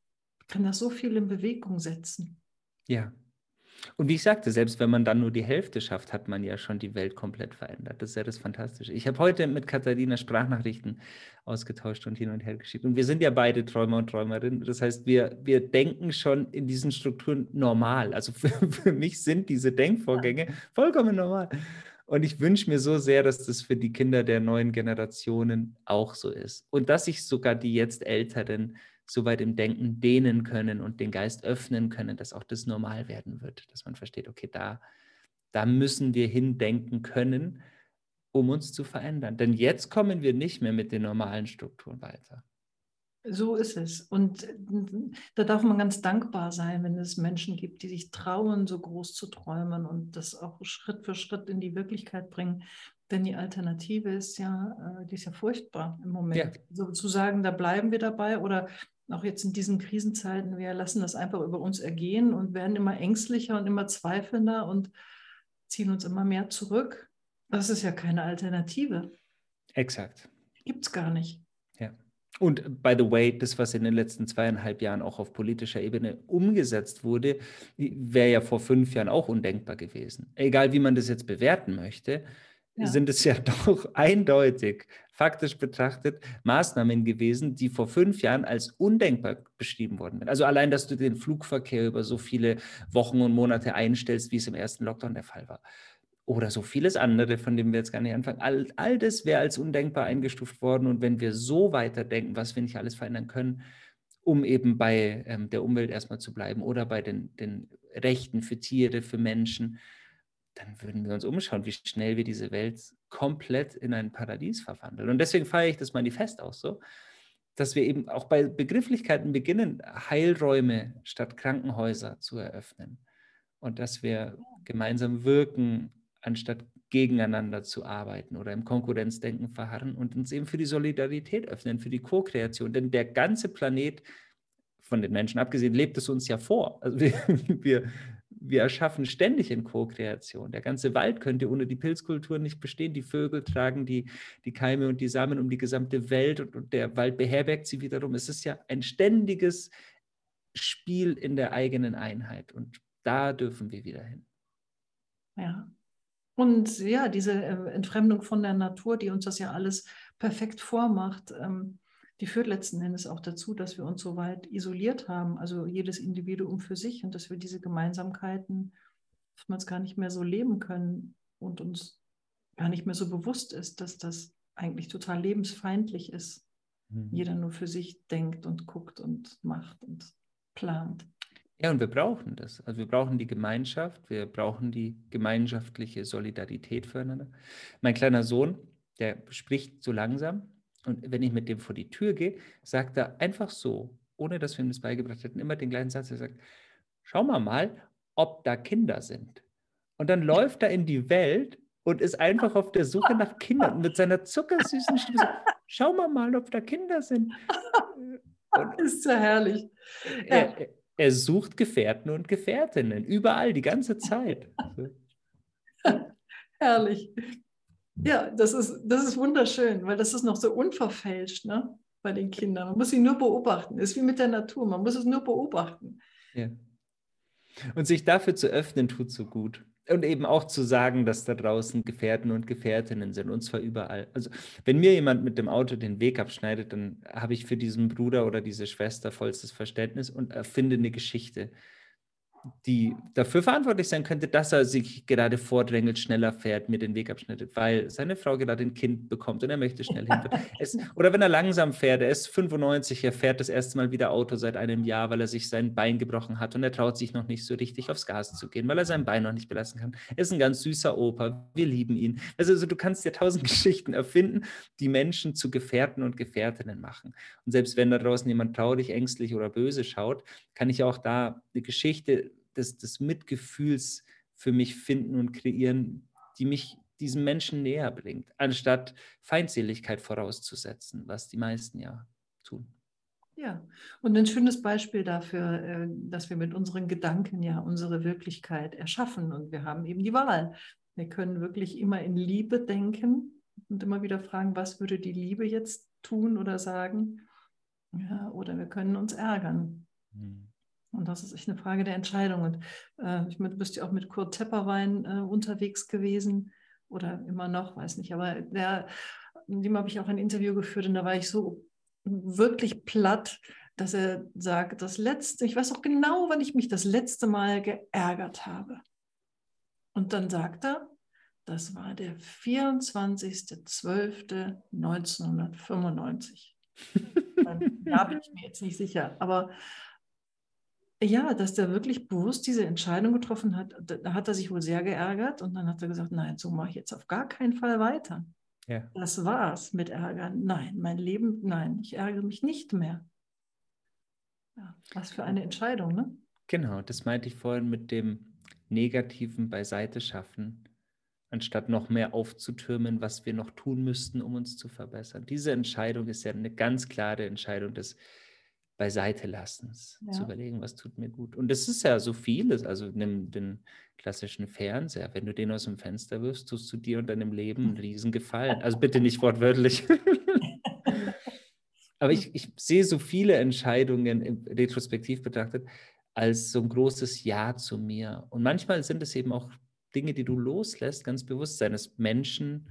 kann das so viel in Bewegung setzen. Ja, und wie ich sagte, selbst wenn man dann nur die Hälfte schafft, hat man ja schon die Welt komplett verändert. Das ist ja das Fantastische. Ich habe heute mit Katharina Sprachnachrichten ausgetauscht und hin und her geschickt. Und wir sind ja beide Träumer und Träumerinnen. Das heißt, wir, wir denken schon in diesen Strukturen normal. Also [LAUGHS] für, für mich sind diese Denkvorgänge vollkommen normal. Und ich wünsche mir so sehr, dass das für die Kinder der neuen Generationen auch so ist. Und dass sich sogar die jetzt Älteren so weit im Denken dehnen können und den Geist öffnen können, dass auch das normal werden wird, dass man versteht, okay, da, da müssen wir hindenken können, um uns zu verändern. Denn jetzt kommen wir nicht mehr mit den normalen Strukturen weiter. So ist es. Und da darf man ganz dankbar sein, wenn es Menschen gibt, die sich trauen, so groß zu träumen und das auch Schritt für Schritt in die Wirklichkeit bringen. Denn die Alternative ist ja, äh, die ist ja furchtbar im Moment. Ja. So zu sagen, da bleiben wir dabei oder auch jetzt in diesen Krisenzeiten, wir lassen das einfach über uns ergehen und werden immer ängstlicher und immer zweifelnder und ziehen uns immer mehr zurück. Das ist ja keine Alternative. Exakt. Gibt es gar nicht. Und by the way, das, was in den letzten zweieinhalb Jahren auch auf politischer Ebene umgesetzt wurde, wäre ja vor fünf Jahren auch undenkbar gewesen. Egal, wie man das jetzt bewerten möchte ja. sind es ja [LAUGHS] doch eindeutig, faktisch betrachtet, Maßnahmen gewesen, die vor fünf Jahren als undenkbar beschrieben worden sind. Also allein, dass du den Flugverkehr über so viele Wochen und Monate einstellst, wie es im ersten Lockdown der Fall war. Oder so vieles andere, von dem wir jetzt gar nicht anfangen. All, all das wäre als undenkbar eingestuft worden. Und wenn wir so weiterdenken, was wir nicht alles verändern können, um eben bei ähm, der Umwelt erstmal zu bleiben oder bei den, den Rechten für Tiere, für Menschen, dann würden wir uns umschauen, wie schnell wir diese Welt komplett in ein Paradies verwandeln. Und deswegen feiere ich das Manifest auch so, dass wir eben auch bei Begrifflichkeiten beginnen, Heilräume statt Krankenhäuser zu eröffnen. Und dass wir gemeinsam wirken, anstatt gegeneinander zu arbeiten oder im Konkurrenzdenken verharren und uns eben für die Solidarität öffnen, für die Co-Kreation. Denn der ganze Planet, von den Menschen abgesehen, lebt es uns ja vor. Also wir, [LAUGHS] wir, wir erschaffen ständig in Co-Kreation. Der ganze Wald könnte ohne die Pilzkultur nicht bestehen. Die Vögel tragen die, die Keime und die Samen um die gesamte Welt und, und der Wald beherbergt sie wiederum. Es ist ja ein ständiges Spiel in der eigenen Einheit und da dürfen wir wieder hin. Ja. Und ja, diese äh, Entfremdung von der Natur, die uns das ja alles perfekt vormacht, ähm, die führt letzten Endes auch dazu, dass wir uns so weit isoliert haben, also jedes Individuum für sich und dass wir diese Gemeinsamkeiten oftmals gar nicht mehr so leben können und uns gar nicht mehr so bewusst ist, dass das eigentlich total lebensfeindlich ist. Mhm. Jeder nur für sich denkt und guckt und macht und plant. Ja, und wir brauchen das. Also wir brauchen die Gemeinschaft, wir brauchen die gemeinschaftliche Solidarität füreinander. Mein kleiner Sohn, der spricht so langsam, und wenn ich mit dem vor die Tür gehe, sagt er einfach so, ohne dass wir ihm das beigebracht hätten, immer den gleichen Satz. Er sagt, schau mal mal, ob da Kinder sind. Und dann läuft er in die Welt und ist einfach auf der Suche nach Kindern mit seiner zuckersüßen Stimme schau mal mal, ob da Kinder sind. [LAUGHS] Und ist ja herrlich. Er, er sucht Gefährten und Gefährtinnen, überall, die ganze Zeit. [LAUGHS] herrlich. Ja, das ist, das ist wunderschön, weil das ist noch so unverfälscht ne? bei den Kindern. Man muss sie nur beobachten. ist wie mit der Natur, man muss es nur beobachten. Ja. Und sich dafür zu öffnen, tut so gut. Und eben auch zu sagen, dass da draußen Gefährten und Gefährtinnen sind, und zwar überall. Also, wenn mir jemand mit dem Auto den Weg abschneidet, dann habe ich für diesen Bruder oder diese Schwester vollstes Verständnis und erfinde eine Geschichte die dafür verantwortlich sein könnte, dass er sich gerade vordrängelt, schneller fährt, mir den Weg abschneidet, weil seine Frau gerade ein Kind bekommt und er möchte schnell hinfahren. [LAUGHS] es, oder wenn er langsam fährt, er ist 95, er fährt das erste Mal wieder Auto seit einem Jahr, weil er sich sein Bein gebrochen hat und er traut sich noch nicht so richtig aufs Gas zu gehen, weil er sein Bein noch nicht belassen kann. Er ist ein ganz süßer Opa, wir lieben ihn. Also, also du kannst dir tausend [LAUGHS] Geschichten erfinden, die Menschen zu Gefährten und Gefährtinnen machen. Und selbst wenn da draußen jemand traurig, ängstlich oder böse schaut, kann ich auch da eine Geschichte des, des Mitgefühls für mich finden und kreieren, die mich diesem Menschen näher bringt, anstatt Feindseligkeit vorauszusetzen, was die meisten ja tun. Ja, und ein schönes Beispiel dafür, äh, dass wir mit unseren Gedanken ja unsere Wirklichkeit erschaffen und wir haben eben die Wahl. Wir können wirklich immer in Liebe denken und immer wieder fragen, was würde die Liebe jetzt tun oder sagen? Ja, oder wir können uns ärgern. Hm. Und das ist echt eine Frage der Entscheidung. Und äh, ich meine, du bist ja auch mit Kurt Tepperwein äh, unterwegs gewesen oder immer noch, weiß nicht. Aber der, dem habe ich auch ein Interview geführt und da war ich so wirklich platt, dass er sagt, das letzte, ich weiß auch genau, wann ich mich das letzte Mal geärgert habe. Und dann sagt er, das war der 24.12.1995. [LAUGHS] da bin ich mir jetzt nicht sicher. Aber ja, dass der wirklich bewusst diese Entscheidung getroffen hat, da hat er sich wohl sehr geärgert und dann hat er gesagt, nein, so mache ich jetzt auf gar keinen Fall weiter. Ja. Das war's mit Ärgern. Nein, mein Leben, nein, ich ärgere mich nicht mehr. Ja, was für eine Entscheidung, ne? Genau, das meinte ich vorhin mit dem negativen Beiseite schaffen, anstatt noch mehr aufzutürmen, was wir noch tun müssten, um uns zu verbessern. Diese Entscheidung ist ja eine ganz klare Entscheidung des beiseite lassens, ja. zu überlegen, was tut mir gut. Und das ist ja so vieles. Also nimm den klassischen Fernseher. Wenn du den aus dem Fenster wirfst, tust du dir und deinem Leben einen riesen Gefallen. Also bitte nicht wortwörtlich. [LAUGHS] Aber ich, ich sehe so viele Entscheidungen retrospektiv betrachtet als so ein großes Ja zu mir. Und manchmal sind es eben auch Dinge, die du loslässt, ganz bewusst seines Menschen,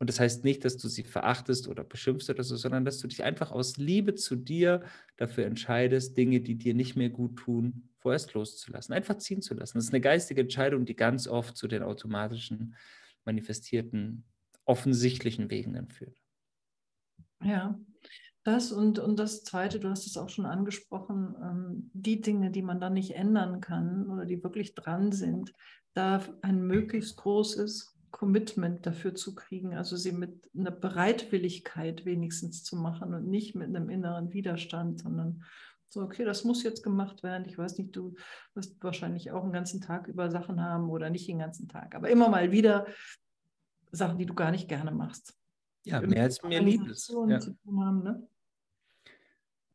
und das heißt nicht, dass du sie verachtest oder beschimpfst oder so, sondern dass du dich einfach aus Liebe zu dir dafür entscheidest, Dinge, die dir nicht mehr gut tun, vorerst loszulassen, einfach ziehen zu lassen. Das ist eine geistige Entscheidung, die ganz oft zu den automatischen, manifestierten, offensichtlichen Wegen dann führt. Ja, Das und, und das Zweite, du hast es auch schon angesprochen, ähm, die Dinge, die man dann nicht ändern kann oder die wirklich dran sind, da ein möglichst großes Commitment dafür zu kriegen, also sie mit einer Bereitwilligkeit wenigstens zu machen und nicht mit einem inneren Widerstand, sondern so, okay, das muss jetzt gemacht werden. Ich weiß nicht, du wirst wahrscheinlich auch einen ganzen Tag über Sachen haben oder nicht den ganzen Tag, aber immer mal wieder Sachen, die du gar nicht gerne machst. Ja, mehr als mir lieb ist. Ja. Haben, ne?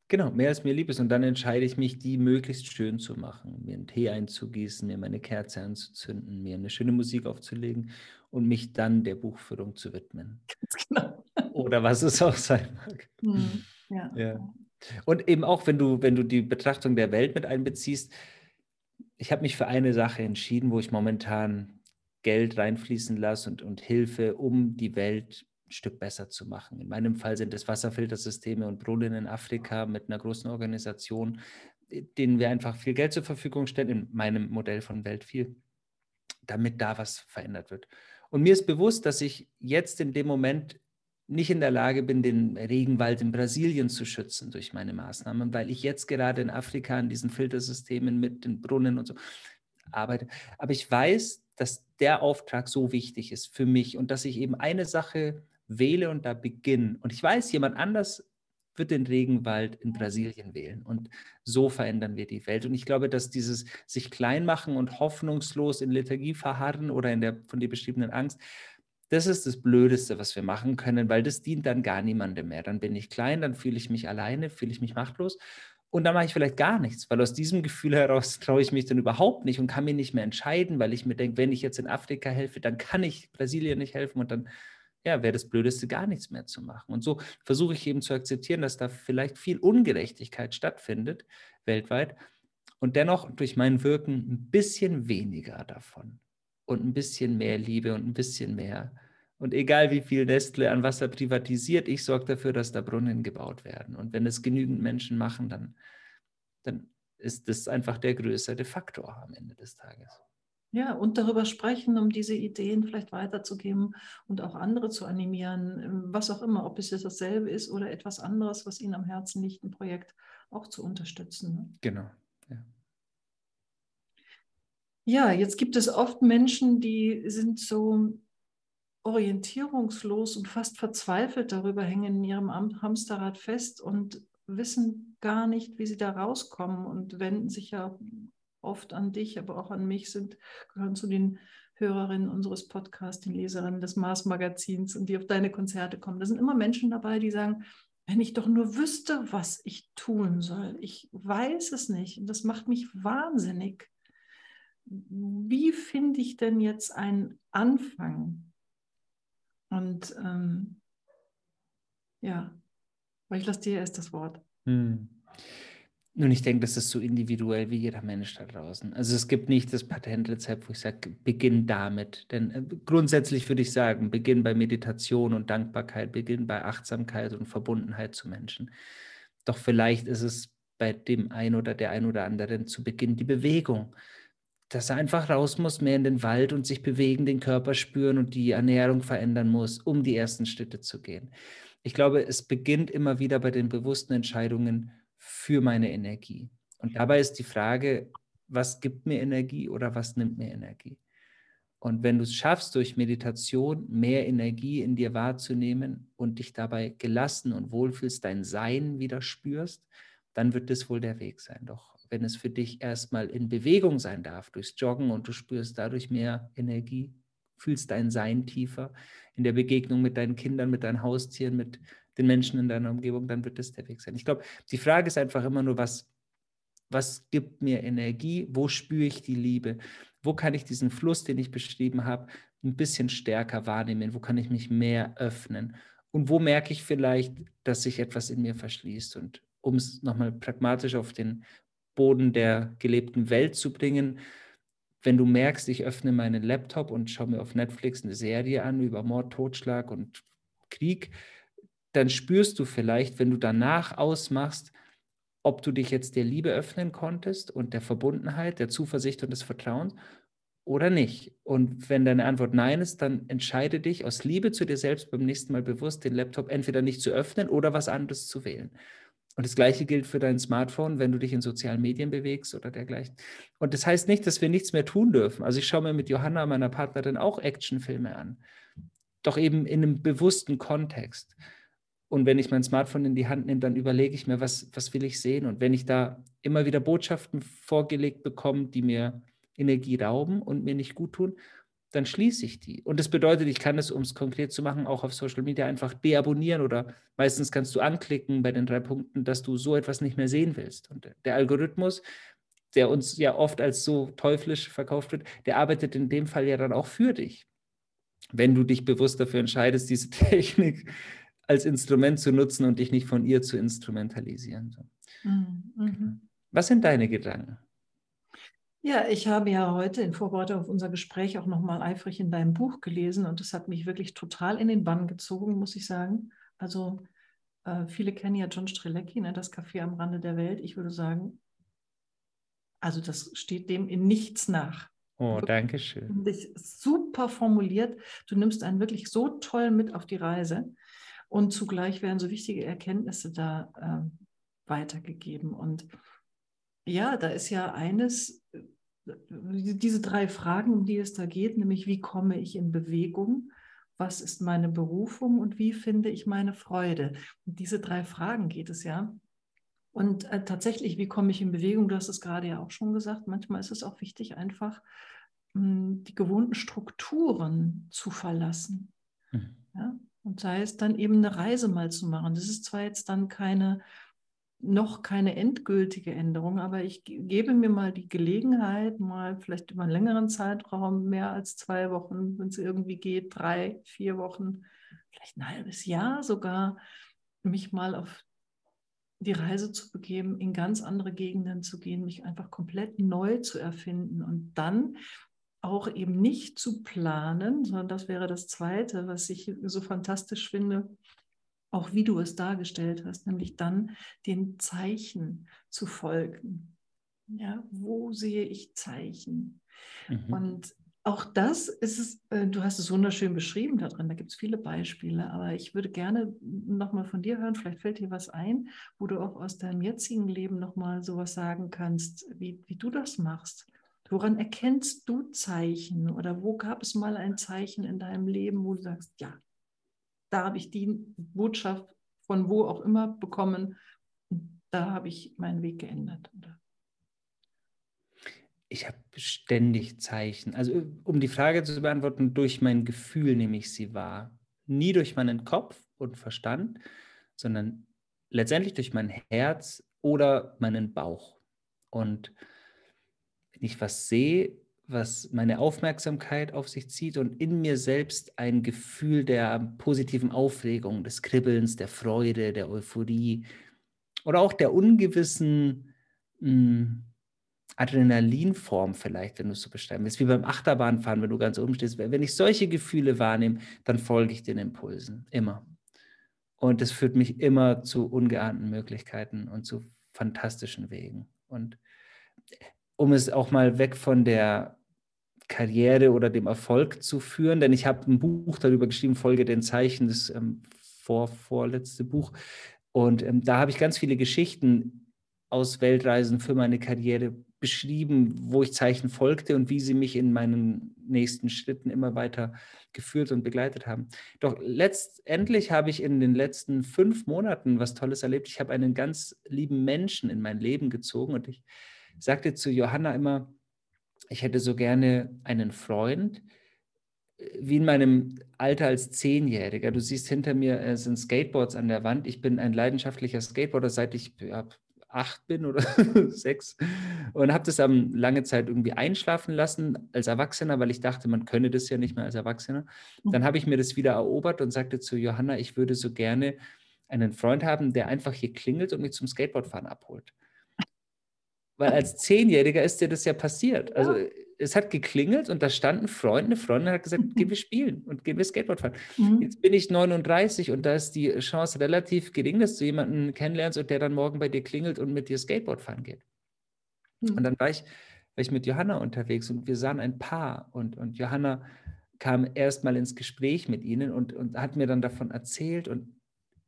Genau, mehr als mir lieb ist. Und dann entscheide ich mich, die möglichst schön zu machen, mir einen Tee einzugießen, mir meine Kerze anzuzünden, mir eine schöne Musik aufzulegen und mich dann der Buchführung zu widmen. [LAUGHS] Ganz genau. Oder was es auch sein mag. Hm, ja. [LAUGHS] ja. Und eben auch, wenn du, wenn du die Betrachtung der Welt mit einbeziehst, ich habe mich für eine Sache entschieden, wo ich momentan Geld reinfließen lasse und, und Hilfe, um die Welt ein Stück besser zu machen. In meinem Fall sind es Wasserfiltersysteme und Brunnen in Afrika mit einer großen Organisation, denen wir einfach viel Geld zur Verfügung stellen, in meinem Modell von Welt viel, damit da was verändert wird. Und mir ist bewusst, dass ich jetzt in dem Moment nicht in der Lage bin, den Regenwald in Brasilien zu schützen durch meine Maßnahmen, weil ich jetzt gerade in Afrika an diesen Filtersystemen mit den Brunnen und so arbeite. Aber ich weiß, dass der Auftrag so wichtig ist für mich und dass ich eben eine Sache wähle und da beginne. Und ich weiß, jemand anders wird den Regenwald in Brasilien wählen. Und so verändern wir die Welt. Und ich glaube, dass dieses sich klein machen und hoffnungslos in Liturgie verharren oder in der von dir beschriebenen Angst, das ist das Blödeste, was wir machen können, weil das dient dann gar niemandem mehr. Dann bin ich klein, dann fühle ich mich alleine, fühle ich mich machtlos und dann mache ich vielleicht gar nichts, weil aus diesem Gefühl heraus traue ich mich dann überhaupt nicht und kann mir nicht mehr entscheiden, weil ich mir denke, wenn ich jetzt in Afrika helfe, dann kann ich Brasilien nicht helfen und dann ja, wäre das Blödeste, gar nichts mehr zu machen. Und so versuche ich eben zu akzeptieren, dass da vielleicht viel Ungerechtigkeit stattfindet weltweit und dennoch durch mein Wirken ein bisschen weniger davon und ein bisschen mehr Liebe und ein bisschen mehr. Und egal wie viel Nestle an Wasser privatisiert, ich sorge dafür, dass da Brunnen gebaut werden. Und wenn es genügend Menschen machen, dann, dann ist das einfach der größere Faktor am Ende des Tages. Ja, und darüber sprechen, um diese Ideen vielleicht weiterzugeben und auch andere zu animieren, was auch immer, ob es jetzt dasselbe ist oder etwas anderes, was ihnen am Herzen liegt, ein Projekt auch zu unterstützen. Ne? Genau. Ja. ja, jetzt gibt es oft Menschen, die sind so orientierungslos und fast verzweifelt darüber, hängen in ihrem Hamsterrad fest und wissen gar nicht, wie sie da rauskommen und wenden sich ja oft an dich, aber auch an mich, sind, gehören zu den Hörerinnen unseres Podcasts, den Leserinnen des Mars-Magazins und die auf deine Konzerte kommen. Da sind immer Menschen dabei, die sagen, wenn ich doch nur wüsste, was ich tun soll. Ich weiß es nicht und das macht mich wahnsinnig. Wie finde ich denn jetzt einen Anfang? Und ähm, ja, weil ich lasse dir erst das Wort. Hm. Nun, ich denke, das ist so individuell wie jeder Mensch da draußen. Also es gibt nicht das Patentrezept, wo ich sage, beginn damit. Denn äh, grundsätzlich würde ich sagen, beginn bei Meditation und Dankbarkeit, beginn bei Achtsamkeit und Verbundenheit zu Menschen. Doch vielleicht ist es bei dem einen oder der einen oder anderen zu Beginn die Bewegung. Dass er einfach raus muss, mehr in den Wald und sich bewegen, den Körper spüren und die Ernährung verändern muss, um die ersten Schritte zu gehen. Ich glaube, es beginnt immer wieder bei den bewussten Entscheidungen, für meine Energie. Und dabei ist die Frage, was gibt mir Energie oder was nimmt mir Energie? Und wenn du es schaffst, durch Meditation mehr Energie in dir wahrzunehmen und dich dabei gelassen und wohlfühlst, dein Sein wieder spürst, dann wird das wohl der Weg sein. Doch wenn es für dich erstmal in Bewegung sein darf, durchs Joggen und du spürst dadurch mehr Energie, fühlst dein Sein tiefer in der Begegnung mit deinen Kindern, mit deinen Haustieren, mit den Menschen in deiner Umgebung, dann wird das der Weg sein. Ich glaube, die Frage ist einfach immer nur, was, was gibt mir Energie? Wo spüre ich die Liebe? Wo kann ich diesen Fluss, den ich beschrieben habe, ein bisschen stärker wahrnehmen? Wo kann ich mich mehr öffnen? Und wo merke ich vielleicht, dass sich etwas in mir verschließt? Und um es nochmal pragmatisch auf den Boden der gelebten Welt zu bringen, wenn du merkst, ich öffne meinen Laptop und schaue mir auf Netflix eine Serie an über Mord, Totschlag und Krieg, dann spürst du vielleicht, wenn du danach ausmachst, ob du dich jetzt der Liebe öffnen konntest und der Verbundenheit, der Zuversicht und des Vertrauens oder nicht? Und wenn deine Antwort nein ist, dann entscheide dich aus Liebe zu dir selbst beim nächsten Mal bewusst, den Laptop entweder nicht zu öffnen oder was anderes zu wählen. Und das Gleiche gilt für dein Smartphone, wenn du dich in sozialen Medien bewegst oder dergleichen. Und das heißt nicht, dass wir nichts mehr tun dürfen. Also ich schaue mir mit Johanna, meiner Partnerin, auch Actionfilme an. Doch eben in einem bewussten Kontext. Und wenn ich mein Smartphone in die Hand nehme, dann überlege ich mir, was, was will ich sehen? Und wenn ich da immer wieder Botschaften vorgelegt bekomme, die mir Energie rauben und mir nicht gut tun, dann schließe ich die. Und das bedeutet, ich kann es, um es konkret zu machen, auch auf Social Media einfach deabonnieren oder meistens kannst du anklicken bei den drei Punkten, dass du so etwas nicht mehr sehen willst. Und der Algorithmus, der uns ja oft als so teuflisch verkauft wird, der arbeitet in dem Fall ja dann auch für dich. Wenn du dich bewusst dafür entscheidest, diese [LAUGHS] Technik als Instrument zu nutzen und dich nicht von ihr zu instrumentalisieren. Mhm. Genau. Was sind deine Gedanken? Ja, ich habe ja heute in Vorbereitung auf unser Gespräch auch nochmal eifrig in deinem Buch gelesen und es hat mich wirklich total in den Bann gezogen, muss ich sagen. Also äh, viele kennen ja John Strelecki, ne, das Café am Rande der Welt. Ich würde sagen, also das steht dem in nichts nach. Oh, danke schön. Dich super formuliert. Du nimmst einen wirklich so toll mit auf die Reise und zugleich werden so wichtige Erkenntnisse da äh, weitergegeben. Und ja, da ist ja eines, diese drei Fragen, um die es da geht, nämlich wie komme ich in Bewegung, was ist meine Berufung und wie finde ich meine Freude. Und diese drei Fragen geht es ja. Und äh, tatsächlich, wie komme ich in Bewegung? Du hast es gerade ja auch schon gesagt. Manchmal ist es auch wichtig, einfach mh, hm, die gewohnten Strukturen zu verlassen. Mhm. Ja? Und sei es dann eben eine Reise mal zu machen. Das ist zwar jetzt dann keine noch keine endgültige Änderung, aber ich gebe mir mal die Gelegenheit, mal vielleicht über einen längeren Zeitraum, mehr als zwei Wochen, wenn es irgendwie geht, drei, vier Wochen, vielleicht ein halbes Jahr sogar, mich mal auf die Reise zu begeben, in ganz andere Gegenden zu gehen, mich einfach komplett neu zu erfinden und dann auch eben nicht zu planen, sondern das wäre das Zweite, was ich so fantastisch finde, auch wie du es dargestellt hast, nämlich dann den Zeichen zu folgen. Ja, wo sehe ich Zeichen? Mhm. Und auch das ist es, äh, du hast es wunderschön beschrieben da drin, da gibt es viele Beispiele, aber ich würde gerne nochmal von dir hören, vielleicht fällt dir was ein, wo du auch aus deinem jetzigen Leben nochmal sowas sagen kannst, wie, wie du das machst. Woran erkennst du Zeichen oder wo gab es mal ein Zeichen in deinem Leben, wo du sagst, ja, da habe ich die Botschaft von wo auch immer bekommen. Da habe ich meinen Weg geändert. Ich habe ständig Zeichen. Also um die Frage zu beantworten, durch mein Gefühl nehme ich sie wahr. Nie durch meinen Kopf und Verstand, sondern letztendlich durch mein Herz oder meinen Bauch. Und wenn ich was sehe, was meine Aufmerksamkeit auf sich zieht und in mir selbst ein Gefühl der positiven Aufregung, des Kribbelns, der Freude, der Euphorie oder auch der ungewissen mh, hm, Adrenalinform vielleicht, wenn du es so beschreiben willst, wie beim Achterbahnfahren, wenn du ganz oben stehst. Wenn ich solche Gefühle wahrnehme, dann folge ich den Impulsen, immer. Und das führt mich immer zu ungeahnten Möglichkeiten und zu fantastischen Wegen. Und um es auch mal weg von der Karriere oder dem Erfolg zu führen, denn ich habe ein Buch darüber geschrieben, Folge den Zeichen, das ähm, vor, vorletzte Buch. Und ähm, da habe ich ganz viele Geschichten aus Weltreisen für meine Karriere beschrieben, wo ich Zeichen folgte und wie sie mich in meinen nächsten Schritten immer weiter geführt und begleitet haben. Doch letztendlich habe ich in den letzten fünf Monaten was Tolles erlebt. Ich habe einen ganz lieben Menschen in mein Leben gezogen und ich sagte zu Johanna immer, ich hätte so gerne einen Freund, äh, wie in meinem Alter als Zehnjähriger. Du siehst hinter mir äh, sind Skateboards an der Wand. Ich bin ein leidenschaftlicher Skateboarder, seit ich ja, acht bin oder [LAUGHS] sechs und habe das dann lange Zeit irgendwie einschlafen lassen als Erwachsener, weil ich dachte, man könne das ja nicht mehr als Erwachsener. Dann habe ich mir das wieder erobert und sagte zu Johanna, ich würde so gerne einen Freund haben, der einfach hier klingelt und mich zum Skateboardfahren abholt. Weil als Zehnjähriger ist dir das ja passiert. Also es hat geklingelt und da stand ein Freund, eine Freundin hat gesagt, gehen wir spielen und gehen wir Skateboard fahren. Mhm. Jetzt bin ich 39 und da ist die Chance relativ gering, dass du jemanden kennenlernst und der dann morgen bei dir klingelt und mit dir Skateboard fahren geht. Mhm. Und dann war ich war ich mit Johanna unterwegs und wir sahen ein Paar und, und Johanna kam erstmal ins Gespräch mit ihnen und, und hat mir dann davon erzählt und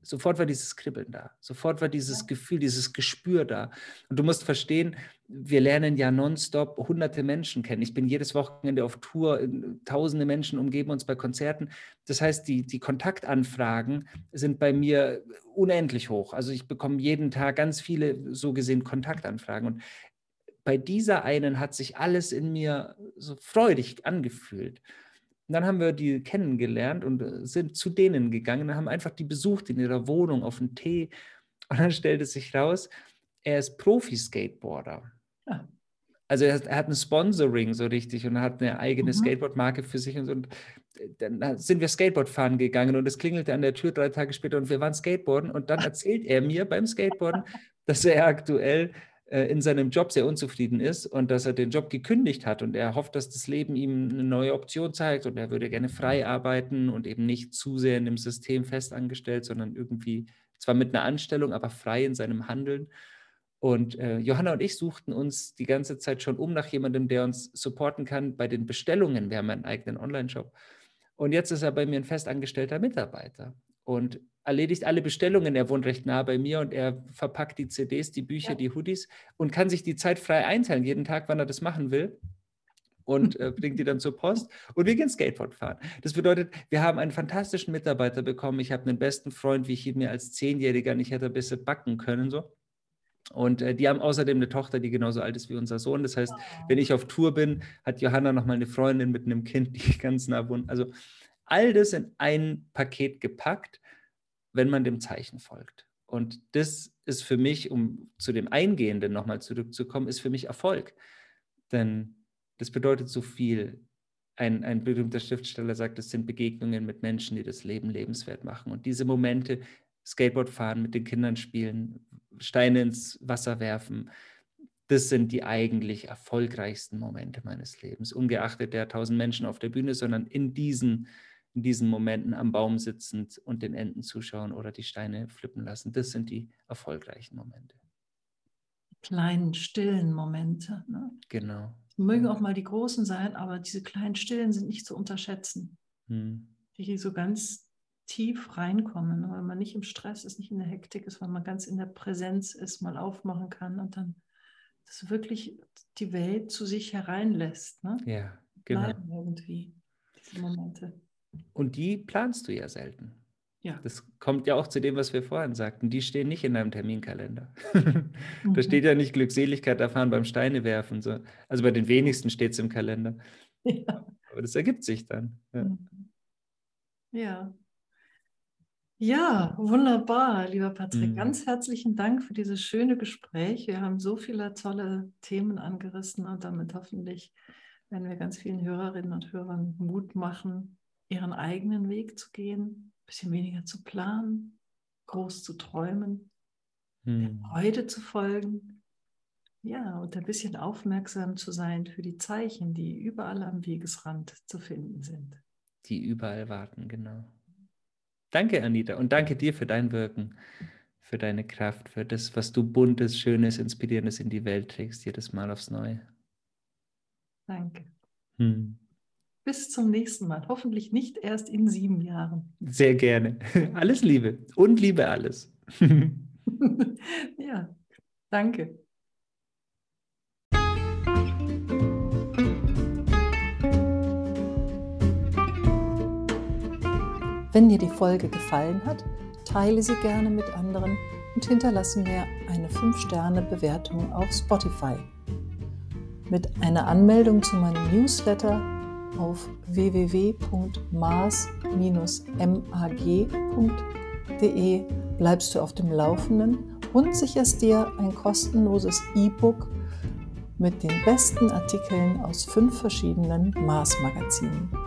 sofort war dieses Kribbeln da, sofort war dieses. Gefühl, dieses Gespür da. Und du musst verstehen, wir lernen ja nonstop hunderte Menschen kennen. Ich bin jedes Wochenende auf Tour, tausende Menschen umgeben uns bei Konzerten. Das heißt, die, die Kontaktanfragen sind bei mir unendlich hoch. Also ich bekomme jeden Tag ganz viele so gesehen Kontaktanfragen. Und bei dieser einen hat sich alles in mir so freudig angefühlt. Und dann haben wir die kennengelernt und äh, sind zu denen gegangen und haben einfach die besucht in ihrer Wohnung auf einen Tee. [LAUGHS] Und dann stellte sich raus, er ist Profi-Skateboarder. Ja. Also er, er, hat ein Sponsoring so richtig und hat eine eigene mhm. Skateboard-Marke für sich und, so. und äh, dann sind wir Skateboard fahren gegangen und es klingelte an der Tür drei Tage später und wir waren Skateboarden und dann erzählt er mir beim Skateboarden, [LAUGHS] dass er aktuell in seinem Job sehr unzufrieden ist und dass er den Job gekündigt hat und er hofft, dass das Leben ihm eine neue Option zeigt und er würde gerne frei arbeiten und eben nicht zu sehr in dem System festangestellt, sondern irgendwie zwar mit einer Anstellung, aber frei in seinem Handeln. Und äh, Johanna und ich suchten uns die ganze Zeit schon um nach jemandem, der uns supporten kann bei den Bestellungen. Wir haben einen eigenen Online-Shop. Und jetzt ist er bei mir ein festangestellter Mitarbeiter und erledigt alle Bestellungen. Er wohnt recht nah bei mir und er verpackt die CDs, die Bücher, ja. die Hoodies und kann sich die Zeit frei einteilen, jeden Tag, wann er das machen will. Und äh, [LAUGHS] bringt die dann zur Post und wir gehen Skateboard fahren. Das bedeutet, wir haben einen fantastischen Mitarbeiter bekommen. Ich habe einen besten Freund, wie ich ihn mir als Zehnjähriger nicht hätte ein bisschen backen können. So. Und äh, die haben außerdem eine Tochter, die genauso alt ist wie unser Sohn. Das heißt, wenn ich auf Tour bin, hat Johanna nochmal eine Freundin mit einem Kind, die [LAUGHS] ganz nah wohnt. Also all das in ein Paket gepackt, wenn man dem Zeichen folgt. Und das ist für mich, um zu dem Eingehenden nochmal zurückzukommen, ist für mich Erfolg. Denn das bedeutet so viel. Ein, ein berühmter Schriftsteller sagt, es sind Begegnungen mit Menschen, die das Leben lebenswert machen. Und diese Momente, Skateboard fahren, mit den Kindern spielen, Steine ins Wasser werfen, das sind die eigentlich erfolgreichsten Momente meines Lebens. Ungeachtet der tausend Menschen auf der Bühne, sondern in diesen in diesen Momenten am Baum sitzend und den Enten zuschauen oder die Steine flippen lassen. Das sind die erfolgreichen Momente. Kleinen, stillen Momente. Ne? Genau. Mögen auch mal die großen sein, aber diese kleinen, stillen sind nicht zu unterschätzen. Hm. Die so ganz tief reinkommen, ne? weil man nicht im Stress ist, nicht in der Hektik ist, weil man ganz in der Präsenz ist, mal aufmachen kann und dann das wirklich die Welt zu sich hereinlässt. Ne? Ja, genau. Bleiben irgendwie, diese Momente. Und die planst du ja selten. Ja. Das kommt ja auch zu dem, was wir vorhin sagten. Die stehen nicht in deinem Terminkalender. mhm. [LAUGHS] Da steht ja nicht Glückseligkeit erfahren beim Steinewerfen. So. Also bei den wenigsten steht es im Kalender. [LAUGHS] Ja. Aber das ergibt sich dann. Ja. Mhm. ja. Ja, wunderbar, lieber Patrick. Mhm. Ganz herzlichen Dank für dieses schöne Gespräch. Wir haben so viele tolle Themen angerissen und damit hoffentlich werden wir ganz vielen Hörerinnen und Hörern Mut machen, ihren eigenen Weg zu gehen, ein bisschen weniger zu planen, groß zu träumen, hm. Freude zu folgen. Ja, und ein bisschen aufmerksam zu sein für die Zeichen, die überall am Wegesrand zu finden sind. Die überall warten, genau. Danke, Anita, und danke dir für dein Wirken, für deine Kraft, für das, was du Buntes, Schönes, Inspirierendes in die Welt trägst, jedes Mal aufs Neue. Danke. Hm. Bis zum nächsten Mal. Hoffentlich nicht erst in sieben Jahren. Sehr gerne. [LAUGHS] Alles Liebe und Liebe alles. [LAUGHS] ja, danke. Wenn dir die Folge gefallen hat, teile sie gerne mit anderen und hinterlasse mir eine 5-Sterne-Bewertung auf Spotify. Mit einer Anmeldung zu meinem Newsletter auf www.mars-mag.de bleibst du auf dem Laufenden und sicherst dir ein kostenloses E-Book mit den besten Artikeln aus fünf verschiedenen Mars-Magazinen.